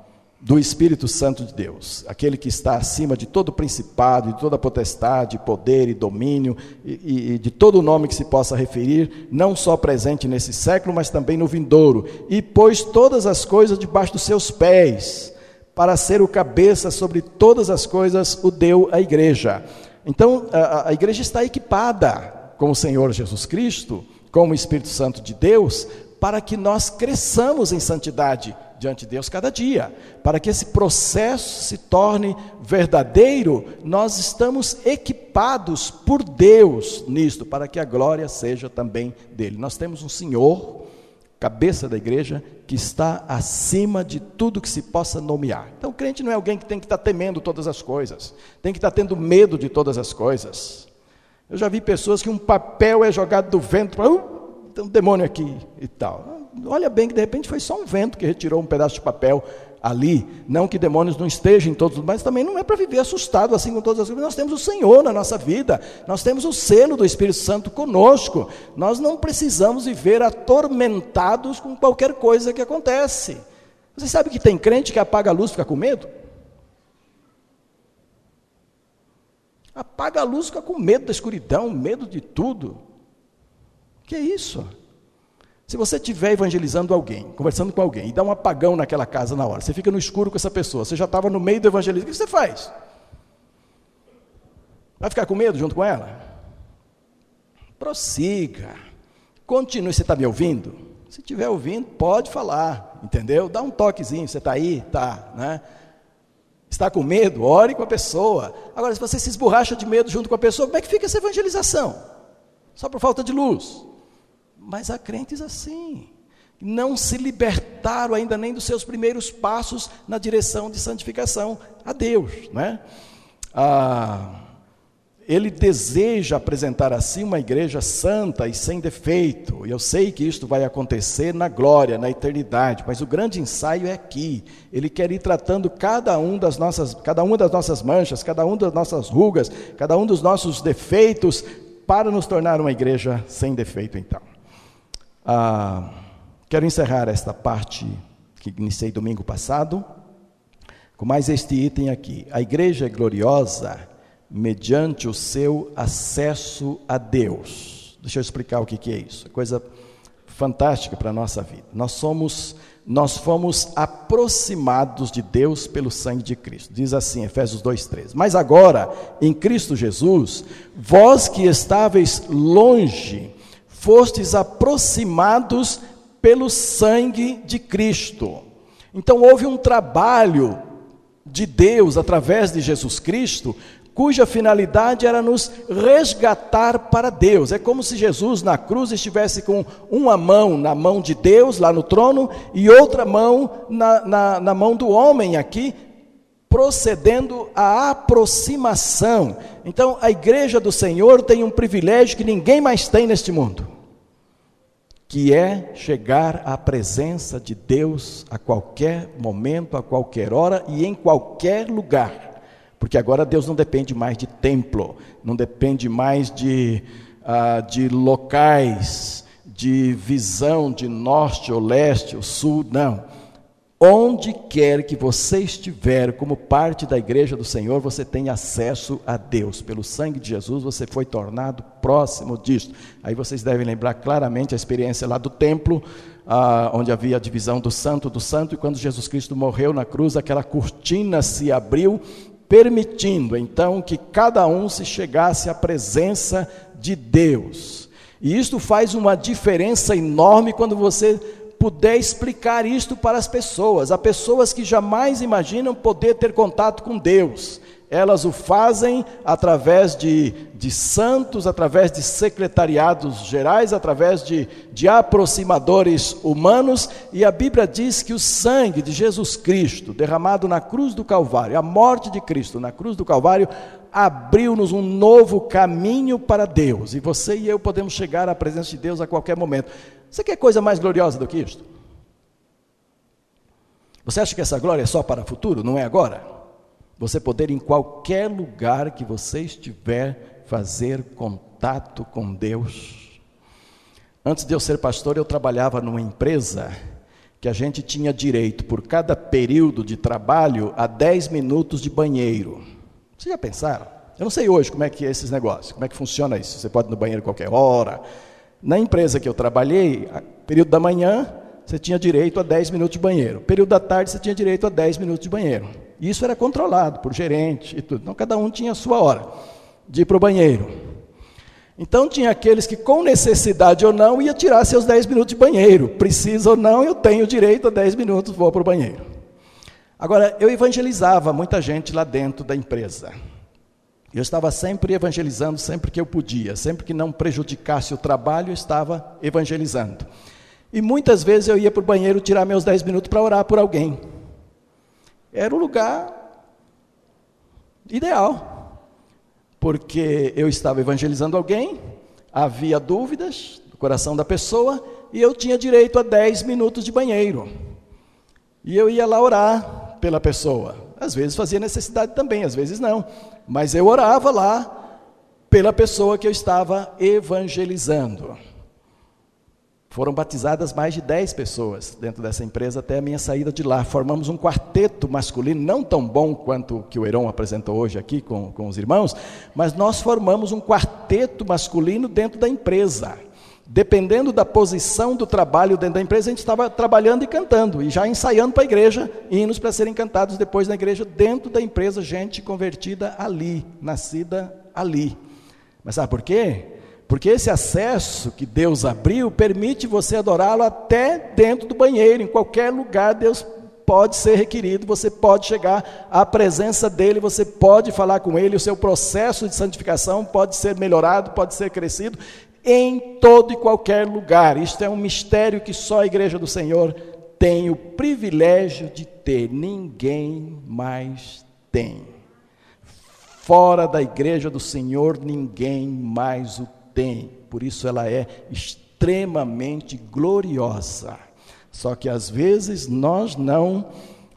do Espírito Santo de Deus, aquele que está acima de todo principado, de toda potestade, poder e domínio, e, e, de todo nome que se possa referir, não só presente nesse século, mas também no vindouro, e pôs todas as coisas debaixo dos seus pés, para ser o cabeça sobre todas as coisas, o deu à igreja. Então, a, a igreja está equipada com o Senhor Jesus Cristo, com o Espírito Santo de Deus, para que nós cresçamos em santidade diante de Deus cada dia. Para que esse processo se torne verdadeiro, nós estamos equipados por Deus nisto, para que a glória seja também dele. Nós temos um Senhor, cabeça da igreja, que está acima de tudo que se possa nomear. Então, o crente não é alguém que tem que estar temendo todas as coisas, tem que estar tendo medo de todas as coisas. Eu já vi pessoas que um papel é jogado do vento, uh, tem um demônio aqui e tal olha bem que de repente foi só um vento que retirou um pedaço de papel ali. Não que demônios não estejam em todos, mas também não é para viver assustado assim com todas as coisas. Nós temos o Senhor na nossa vida, nós temos o selo do Espírito Santo conosco. Nós não precisamos viver atormentados com qualquer coisa que acontece. Você sabe que tem crente que apaga a luz e fica com medo? Apaga a luz, fica com medo da escuridão, medo de tudo. Que é isso? Se você estiver evangelizando alguém, conversando com alguém, e dá um apagão naquela casa na hora, você fica no escuro com essa pessoa, você já estava no meio do evangelismo, o que você faz? Vai ficar com medo junto com ela? Prossiga. Continue. Você está me ouvindo? Se estiver ouvindo, pode falar, entendeu? Dá um toquezinho. Você está aí? Tá, né? Está com medo? Ore com a pessoa. Agora, se você se esborracha de medo junto com a pessoa, como é que fica essa evangelização? Só por falta de luz. Mas há crentes assim, não se libertaram ainda nem dos seus primeiros passos na direção de santificação a Deus, né? Ah, ele deseja apresentar assim uma igreja santa e sem defeito. Eu sei que isto vai acontecer na glória, na eternidade, mas o grande ensaio é aqui. Ele quer ir tratando cada um das nossas, cada uma das nossas manchas, cada uma das nossas rugas, cada um dos nossos defeitos para nos tornar uma igreja sem defeito então. Ah, quero encerrar esta parte que iniciei domingo passado com mais este item aqui. A igreja é gloriosa mediante o seu acesso a Deus. Deixa eu explicar o que, que é isso. É coisa fantástica para a nossa vida. Nós somos, nós fomos aproximados de Deus pelo sangue de Cristo. Diz assim, Efésios 2:13. Mas agora, em Cristo Jesus, vós que estáveis longe, fostes aproximados pelo sangue de Cristo. Então houve um trabalho de Deus através de Jesus Cristo, cuja finalidade era nos resgatar para Deus. É como se Jesus na cruz estivesse com uma mão na mão de Deus, lá no trono, e outra mão na, na, na mão do homem aqui, procedendo à aproximação. Então, a igreja do Senhor tem um privilégio que ninguém mais tem neste mundo que é chegar à presença de Deus a qualquer momento, a qualquer hora e em qualquer lugar. Porque agora Deus não depende mais de templo, não depende mais de, uh, de locais, de visão de norte ou leste ou sul, não. Onde quer que você estiver, como parte da igreja do Senhor, você tem acesso a Deus. Pelo sangue de Jesus, você foi tornado próximo disto. Aí vocês devem lembrar claramente a experiência lá do templo, ah, onde havia a divisão do santo do santo, e quando Jesus Cristo morreu na cruz, aquela cortina se abriu, permitindo então que cada um se chegasse à presença de Deus. E isto faz uma diferença enorme quando você puder explicar isto para as pessoas. Há pessoas que jamais imaginam poder ter contato com Deus. Elas o fazem através de, de santos, através de secretariados gerais, através de, de aproximadores humanos, e a Bíblia diz que o sangue de Jesus Cristo, derramado na cruz do Calvário, a morte de Cristo na cruz do Calvário, abriu-nos um novo caminho para Deus, e você e eu podemos chegar à presença de Deus a qualquer momento. Você quer coisa mais gloriosa do que isto? Você acha que essa glória é só para o futuro? Não é agora? Você poder em qualquer lugar que você estiver fazer contato com Deus. Antes de eu ser pastor, eu trabalhava numa empresa que a gente tinha direito, por cada período de trabalho, a 10 minutos de banheiro. Vocês já pensaram? Eu não sei hoje como é que é esses negócios, como é que funciona isso. Você pode ir no banheiro qualquer hora, na empresa que eu trabalhei, período da manhã, você tinha direito a 10 minutos de banheiro. Período da tarde, você tinha direito a 10 minutos de banheiro. Isso era controlado por gerente e tudo. Então, cada um tinha a sua hora de ir para o banheiro. Então, tinha aqueles que, com necessidade ou não, ia tirar seus 10 minutos de banheiro. Precisa ou não, eu tenho direito a 10 minutos, vou para o banheiro. Agora, eu evangelizava muita gente lá dentro da empresa. Eu estava sempre evangelizando, sempre que eu podia, sempre que não prejudicasse o trabalho, eu estava evangelizando. E muitas vezes eu ia para o banheiro tirar meus 10 minutos para orar por alguém. Era o lugar ideal, porque eu estava evangelizando alguém, havia dúvidas no coração da pessoa, e eu tinha direito a 10 minutos de banheiro. E eu ia lá orar pela pessoa. Às vezes fazia necessidade também, às vezes não. Mas eu orava lá pela pessoa que eu estava evangelizando. Foram batizadas mais de 10 pessoas dentro dessa empresa até a minha saída de lá. Formamos um quarteto masculino, não tão bom quanto o que o Heron apresentou hoje aqui com, com os irmãos, mas nós formamos um quarteto masculino dentro da empresa. Dependendo da posição do trabalho dentro da empresa, a gente estava trabalhando e cantando, e já ensaiando para a igreja, hinos para serem cantados depois na igreja, dentro da empresa, gente convertida ali, nascida ali. Mas sabe por quê? Porque esse acesso que Deus abriu permite você adorá-lo até dentro do banheiro, em qualquer lugar Deus pode ser requerido, você pode chegar à presença dele, você pode falar com ele, o seu processo de santificação pode ser melhorado, pode ser crescido, em todo e qualquer lugar. Isto é um mistério que só a igreja do Senhor tem o privilégio de ter, ninguém mais tem. Fora da igreja do Senhor, ninguém mais o tem. Por isso ela é extremamente gloriosa. Só que às vezes nós não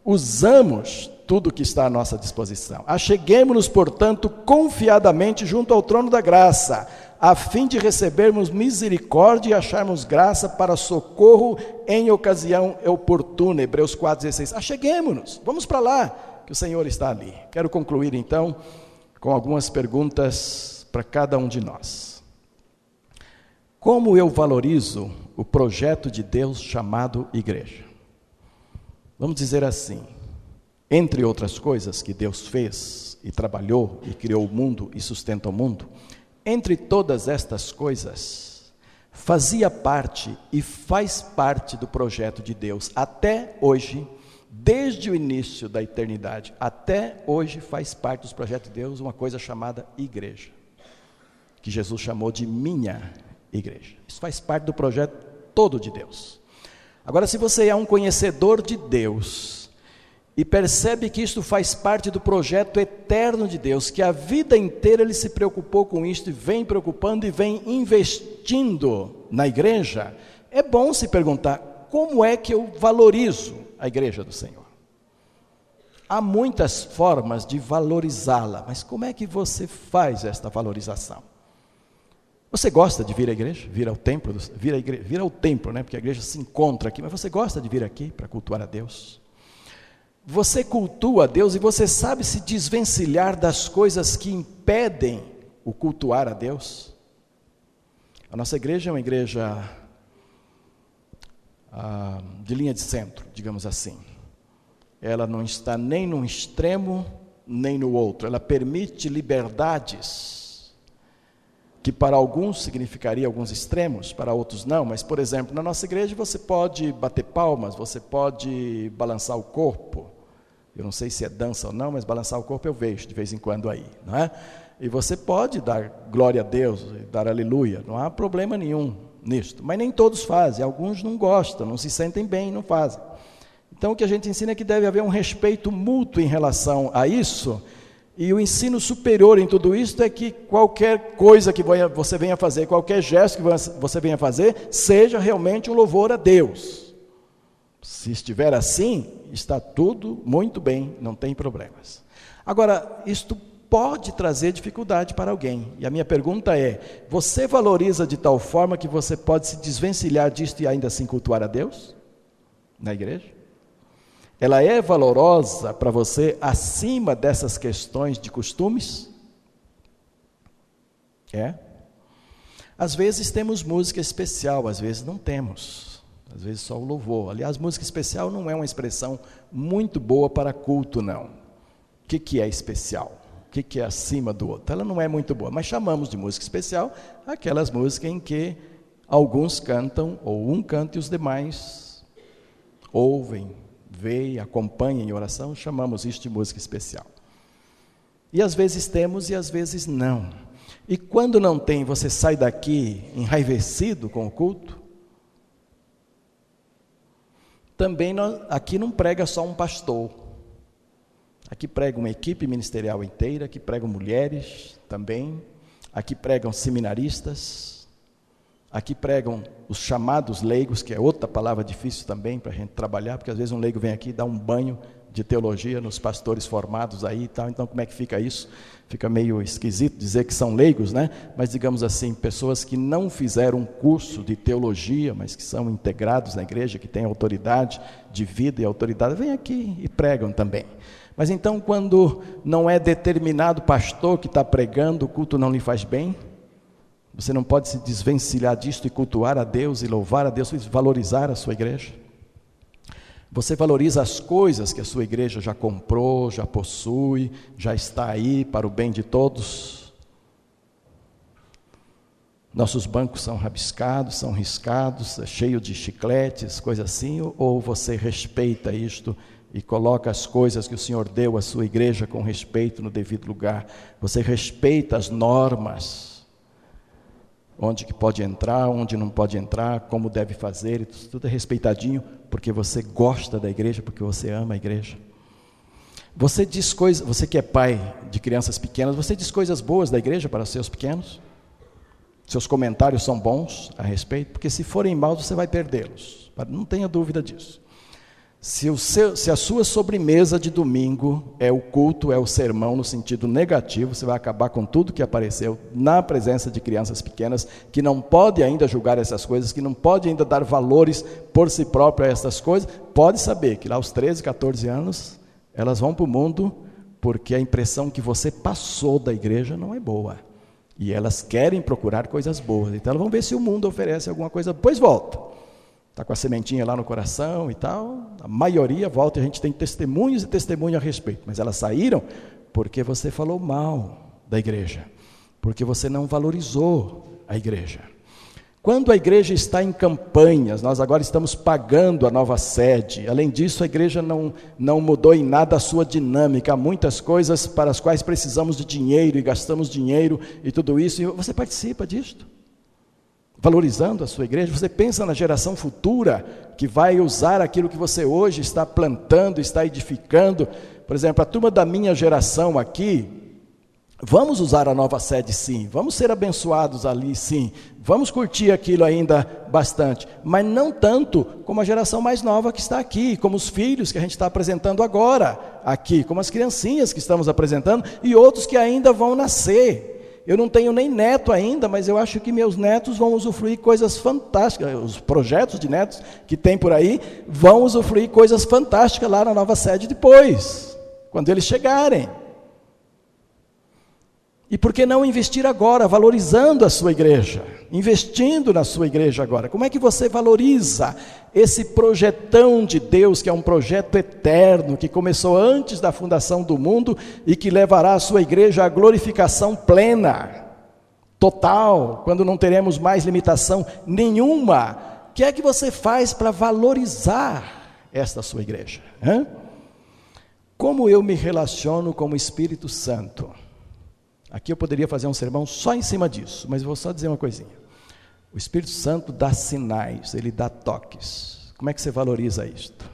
usamos tudo que está à nossa disposição. Acheguemos-nos, portanto, confiadamente junto ao trono da graça a fim de recebermos misericórdia e acharmos graça para socorro em ocasião oportuna. Hebreus 4,16. Acheguemos-nos, vamos para lá, que o Senhor está ali. Quero concluir então com algumas perguntas para cada um de nós. Como eu valorizo o projeto de Deus chamado igreja? Vamos dizer assim, entre outras coisas que Deus fez e trabalhou e criou o mundo e sustenta o mundo, entre todas estas coisas, fazia parte e faz parte do projeto de Deus até hoje, desde o início da eternidade, até hoje faz parte dos projetos de Deus uma coisa chamada igreja, que Jesus chamou de minha igreja. Isso faz parte do projeto todo de Deus. Agora, se você é um conhecedor de Deus, e percebe que isto faz parte do projeto eterno de Deus, que a vida inteira ele se preocupou com isto e vem preocupando e vem investindo na igreja, é bom se perguntar: como é que eu valorizo a igreja do Senhor? Há muitas formas de valorizá-la, mas como é que você faz esta valorização? Você gosta de vir à igreja, vir ao templo, vir, à igreja, vir ao templo, né? Porque a igreja se encontra aqui, mas você gosta de vir aqui para cultuar a Deus? Você cultua a Deus e você sabe se desvencilhar das coisas que impedem o cultuar a Deus? A nossa igreja é uma igreja ah, de linha de centro, digamos assim. Ela não está nem num extremo nem no outro. Ela permite liberdades que para alguns significaria alguns extremos, para outros não. Mas, por exemplo, na nossa igreja você pode bater palmas, você pode balançar o corpo. Eu não sei se é dança ou não, mas balançar o corpo eu vejo de vez em quando aí, não é? E você pode dar glória a Deus, dar aleluia, não há problema nenhum nisto. Mas nem todos fazem, alguns não gostam, não se sentem bem, não fazem. Então o que a gente ensina é que deve haver um respeito mútuo em relação a isso. E o ensino superior em tudo isso é que qualquer coisa que você venha fazer, qualquer gesto que você venha fazer, seja realmente um louvor a Deus. Se estiver assim, está tudo muito bem, não tem problemas. Agora, isto pode trazer dificuldade para alguém. E a minha pergunta é: você valoriza de tal forma que você pode se desvencilhar disto e ainda assim cultuar a Deus? Na igreja? ela é valorosa para você acima dessas questões de costumes? É? Às vezes temos música especial, às vezes não temos. Às vezes só o louvor. Aliás, música especial não é uma expressão muito boa para culto, não. O que, que é especial? O que, que é acima do outro? Ela não é muito boa, mas chamamos de música especial aquelas músicas em que alguns cantam, ou um canta e os demais ouvem, vê e acompanha em oração, chamamos isso de música especial. E às vezes temos e às vezes não. E quando não tem, você sai daqui enraivecido com o culto? Também aqui não prega só um pastor. Aqui prega uma equipe ministerial inteira, aqui pregam mulheres também, aqui pregam seminaristas, Aqui pregam os chamados leigos, que é outra palavra difícil também para a gente trabalhar, porque às vezes um leigo vem aqui e dá um banho de teologia nos pastores formados aí e tal. Então, como é que fica isso? Fica meio esquisito dizer que são leigos, né? Mas digamos assim, pessoas que não fizeram um curso de teologia, mas que são integrados na igreja, que têm autoridade de vida e autoridade, vêm aqui e pregam também. Mas então, quando não é determinado pastor que está pregando, o culto não lhe faz bem, você não pode se desvencilhar disto e cultuar a Deus e louvar a Deus e valorizar a sua igreja. Você valoriza as coisas que a sua igreja já comprou, já possui, já está aí para o bem de todos. Nossos bancos são rabiscados, são riscados, é cheio de chicletes, coisas assim, ou você respeita isto e coloca as coisas que o Senhor deu à sua igreja com respeito no devido lugar? Você respeita as normas onde que pode entrar, onde não pode entrar, como deve fazer, tudo é respeitadinho, porque você gosta da igreja, porque você ama a igreja. Você diz coisas, você que é pai de crianças pequenas, você diz coisas boas da igreja para seus pequenos? Seus comentários são bons a respeito, porque se forem maus você vai perdê-los. Não tenha dúvida disso. Se, seu, se, a sua sobremesa de domingo é o culto, é o sermão no sentido negativo, você vai acabar com tudo que apareceu na presença de crianças pequenas que não pode ainda julgar essas coisas, que não pode ainda dar valores por si próprio a essas coisas. Pode saber que lá aos 13, 14 anos, elas vão para o mundo porque a impressão que você passou da igreja não é boa. E elas querem procurar coisas boas. Então elas vão ver se o mundo oferece alguma coisa, depois volta está com a sementinha lá no coração e tal. A maioria volta e a gente tem testemunhos e testemunhos a respeito, mas elas saíram porque você falou mal da igreja, porque você não valorizou a igreja. Quando a igreja está em campanhas, nós agora estamos pagando a nova sede. Além disso, a igreja não, não mudou em nada a sua dinâmica. Há muitas coisas para as quais precisamos de dinheiro e gastamos dinheiro e tudo isso. E você participa disto? Valorizando a sua igreja, você pensa na geração futura que vai usar aquilo que você hoje está plantando, está edificando. Por exemplo, a turma da minha geração aqui, vamos usar a nova sede sim, vamos ser abençoados ali sim, vamos curtir aquilo ainda bastante, mas não tanto como a geração mais nova que está aqui, como os filhos que a gente está apresentando agora aqui, como as criancinhas que estamos apresentando e outros que ainda vão nascer. Eu não tenho nem neto ainda, mas eu acho que meus netos vão usufruir coisas fantásticas. Os projetos de netos que tem por aí vão usufruir coisas fantásticas lá na nova sede depois, quando eles chegarem. E por que não investir agora, valorizando a sua igreja, investindo na sua igreja agora? Como é que você valoriza esse projetão de Deus, que é um projeto eterno, que começou antes da fundação do mundo e que levará a sua igreja à glorificação plena, total, quando não teremos mais limitação nenhuma? O que é que você faz para valorizar esta sua igreja? Hã? Como eu me relaciono com o Espírito Santo? Aqui eu poderia fazer um sermão só em cima disso, mas vou só dizer uma coisinha. O Espírito Santo dá sinais, ele dá toques. Como é que você valoriza isto?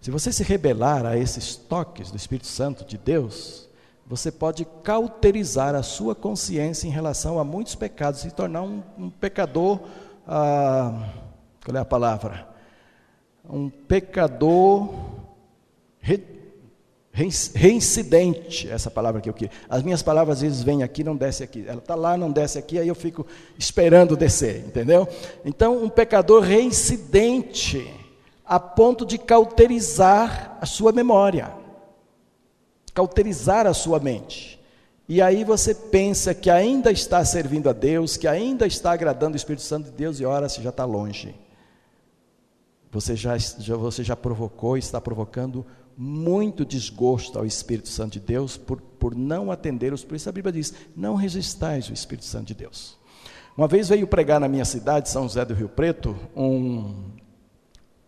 Se você se rebelar a esses toques do Espírito Santo de Deus, você pode cauterizar a sua consciência em relação a muitos pecados, se tornar um, um pecador. Ah, qual é a palavra? Um pecador Reincidente, essa palavra que eu queria. As minhas palavras às vezes vêm aqui, não desce aqui. Ela está lá, não desce aqui, aí eu fico esperando descer, entendeu? Então, um pecador reincidente, a ponto de cauterizar a sua memória, cauterizar a sua mente. E aí você pensa que ainda está servindo a Deus, que ainda está agradando o Espírito Santo de Deus, e ora, se já está longe. Você já, já, você já provocou, está provocando muito desgosto ao Espírito Santo de Deus por, por não atender os. Isso a Bíblia diz: não resistais o Espírito Santo de Deus. Uma vez veio pregar na minha cidade, São José do Rio Preto, um,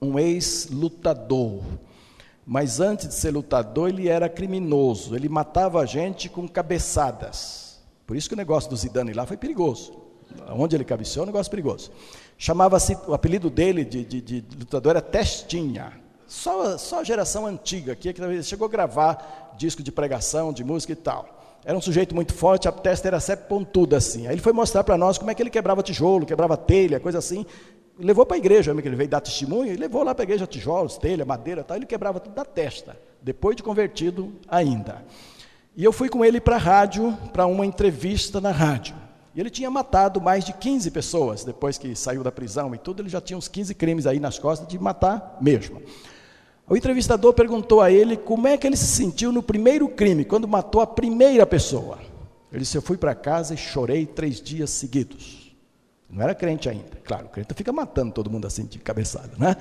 um ex-lutador. Mas antes de ser lutador, ele era criminoso. Ele matava a gente com cabeçadas. Por isso que o negócio do Zidane lá foi perigoso. Onde ele cabeceou, um negócio perigoso. Chamava-se, o apelido dele de, de, de lutador era Testinha. Só, só a geração antiga, que chegou a gravar disco de pregação, de música e tal. Era um sujeito muito forte, a testa era sempre pontuda assim. Aí ele foi mostrar para nós como é que ele quebrava tijolo, quebrava telha, coisa assim. levou para a igreja, que ele veio dar testemunho, e levou lá para a igreja tijolos, telha, madeira tal. Ele quebrava tudo da testa, depois de convertido ainda. E eu fui com ele para a rádio, para uma entrevista na rádio. E ele tinha matado mais de 15 pessoas, depois que saiu da prisão e tudo, ele já tinha uns 15 crimes aí nas costas de matar mesmo. O entrevistador perguntou a ele como é que ele se sentiu no primeiro crime, quando matou a primeira pessoa. Ele disse: Eu fui para casa e chorei três dias seguidos. Não era crente ainda. Claro, o crente fica matando todo mundo assim de cabeçada, né?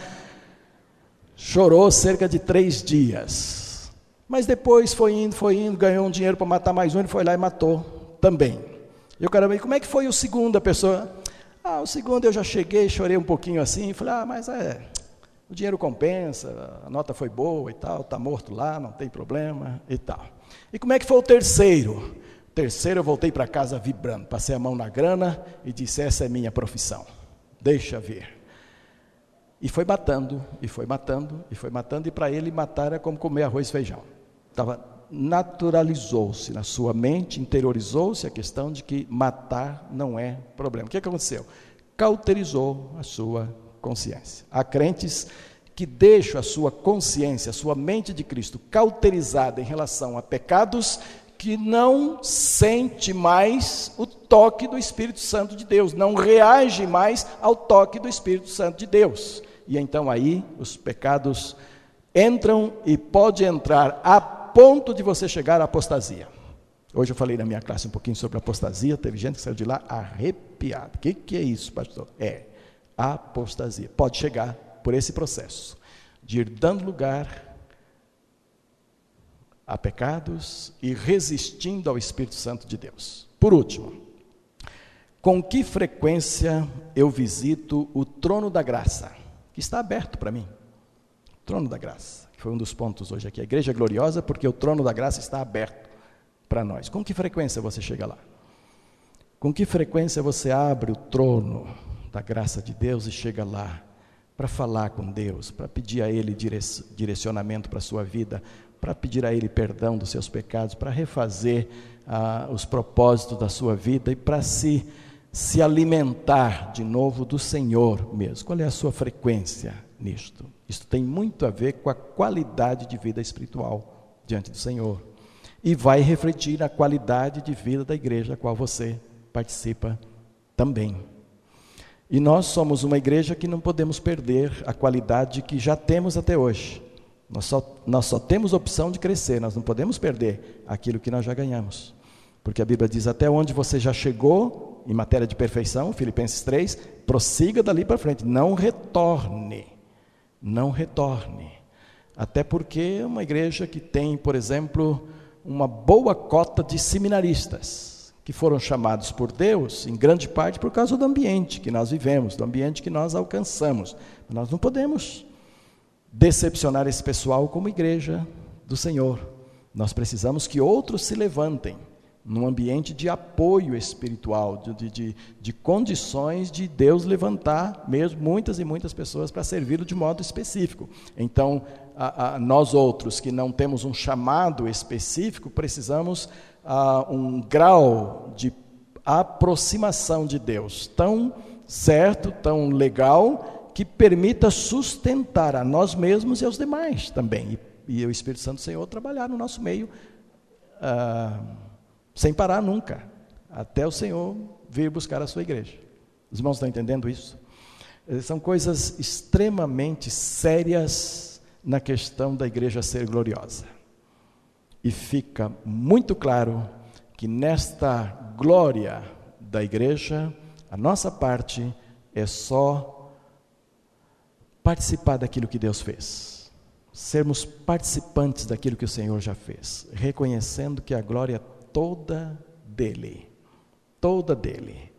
Chorou cerca de três dias. Mas depois foi indo, foi indo, ganhou um dinheiro para matar mais um, ele foi lá e matou também. E o cara, como é que foi o segundo a pessoa? Ah, o segundo eu já cheguei, chorei um pouquinho assim, falei, ah, mas é, o dinheiro compensa, a nota foi boa e tal, está morto lá, não tem problema e tal. E como é que foi o terceiro? O terceiro eu voltei para casa vibrando, passei a mão na grana e disse: essa é minha profissão, deixa ver. E foi matando, e foi matando, e foi matando, e para ele matar era como comer arroz e feijão. Tava, naturalizou-se na sua mente, interiorizou-se a questão de que matar não é problema. O que, que aconteceu? Cauterizou a sua consciência. Há crentes que deixam a sua consciência, a sua mente de Cristo cauterizada em relação a pecados que não sente mais o toque do Espírito Santo de Deus, não reage mais ao toque do Espírito Santo de Deus. E então aí os pecados entram e pode entrar a ponto de você chegar à apostasia. Hoje eu falei na minha classe um pouquinho sobre apostasia, teve gente que saiu de lá arrepiado. O que, que é isso, pastor? É apostasia. Pode chegar por esse processo de ir dando lugar a pecados e resistindo ao Espírito Santo de Deus. Por último, com que frequência eu visito o trono da graça, que está aberto para mim? Trono da graça, que foi um dos pontos hoje aqui. A igreja é gloriosa porque o trono da graça está aberto para nós. Com que frequência você chega lá? Com que frequência você abre o trono da graça de Deus e chega lá para falar com Deus, para pedir a Ele direcionamento para a sua vida, para pedir a Ele perdão dos seus pecados, para refazer ah, os propósitos da sua vida e para se, se alimentar de novo do Senhor mesmo. Qual é a sua frequência nisto? Isso tem muito a ver com a qualidade de vida espiritual diante do Senhor. e vai refletir na qualidade de vida da igreja a qual você participa também. E nós somos uma igreja que não podemos perder a qualidade que já temos até hoje. Nós só, nós só temos opção de crescer, nós não podemos perder aquilo que nós já ganhamos. Porque a Bíblia diz: até onde você já chegou em matéria de perfeição, Filipenses 3, prossiga dali para frente, não retorne. Não retorne. Até porque é uma igreja que tem, por exemplo, uma boa cota de seminaristas, que foram chamados por Deus, em grande parte por causa do ambiente que nós vivemos, do ambiente que nós alcançamos. Nós não podemos decepcionar esse pessoal como igreja do Senhor. Nós precisamos que outros se levantem num ambiente de apoio espiritual, de, de, de condições de Deus levantar mesmo muitas e muitas pessoas para servi-lo de modo específico. Então, a, a, nós outros que não temos um chamado específico, precisamos a, um grau de aproximação de Deus tão certo, tão legal, que permita sustentar a nós mesmos e aos demais também. E, e o Espírito Santo Senhor trabalhar no nosso meio. Uh, sem parar nunca, até o Senhor vir buscar a sua igreja. Os irmãos estão entendendo isso? Eh, são coisas extremamente sérias na questão da igreja ser gloriosa. E fica muito claro que nesta glória da igreja, a nossa parte é só participar daquilo que Deus fez. Sermos participantes daquilo que o Senhor já fez, reconhecendo que a glória toda dele. Toda dele.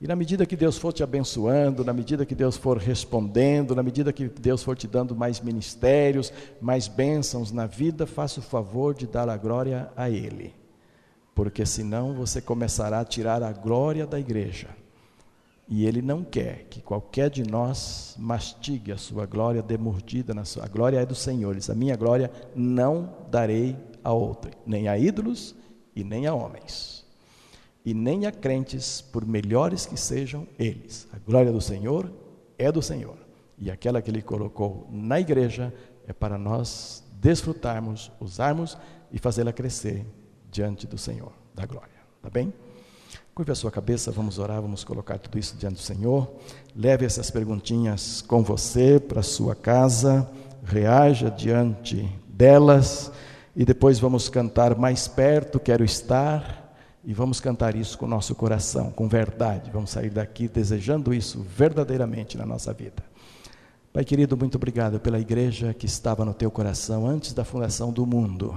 E na medida que Deus for te abençoando, na medida que Deus for respondendo, na medida que Deus for te dando mais ministérios, mais bênçãos na vida, faça o favor de dar a glória a Ele. Porque senão você começará a tirar a glória da igreja. E Ele não quer que qualquer de nós mastigue a sua glória, dê mordida na sua. A glória é do Senhor. A minha glória não darei a outra, nem a ídolos, e nem a homens, e nem a crentes, por melhores que sejam eles. A glória do Senhor é do Senhor, e aquela que Ele colocou na igreja é para nós desfrutarmos, usarmos e fazê-la crescer diante do Senhor, da glória. Tá bem? Curve a sua cabeça, vamos orar, vamos colocar tudo isso diante do Senhor. Leve essas perguntinhas com você para sua casa, reaja diante delas e depois vamos cantar mais perto, quero estar, e vamos cantar isso com o nosso coração, com verdade. Vamos sair daqui desejando isso verdadeiramente na nossa vida. Pai querido, muito obrigado pela igreja que estava no teu coração antes da fundação do mundo.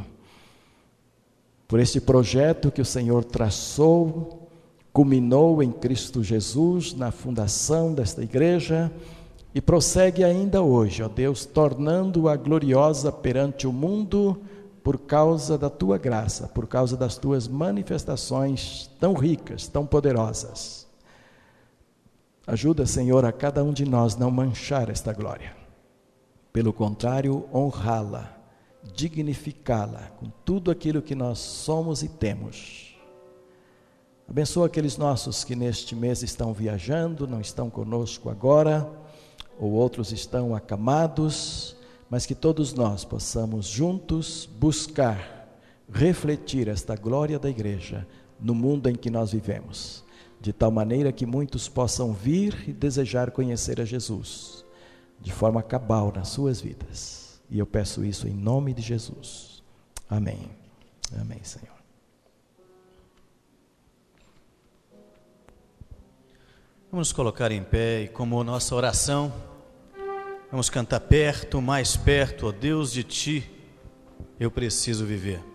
Por este projeto que o Senhor traçou, culminou em Cristo Jesus na fundação desta igreja e prossegue ainda hoje, ó Deus, tornando-a gloriosa perante o mundo por causa da tua graça, por causa das tuas manifestações tão ricas, tão poderosas. Ajuda, Senhor, a cada um de nós não manchar esta glória. Pelo contrário, honrá-la, dignificá-la com tudo aquilo que nós somos e temos. Abençoa aqueles nossos que neste mês estão viajando, não estão conosco agora, ou outros estão acamados mas que todos nós possamos juntos buscar, refletir esta glória da igreja no mundo em que nós vivemos, de tal maneira que muitos possam vir e desejar conhecer a Jesus, de forma cabal nas suas vidas. E eu peço isso em nome de Jesus. Amém. Amém, Senhor. Vamos colocar em pé e como nossa oração Vamos cantar perto, mais perto, ó Deus de ti, eu preciso viver.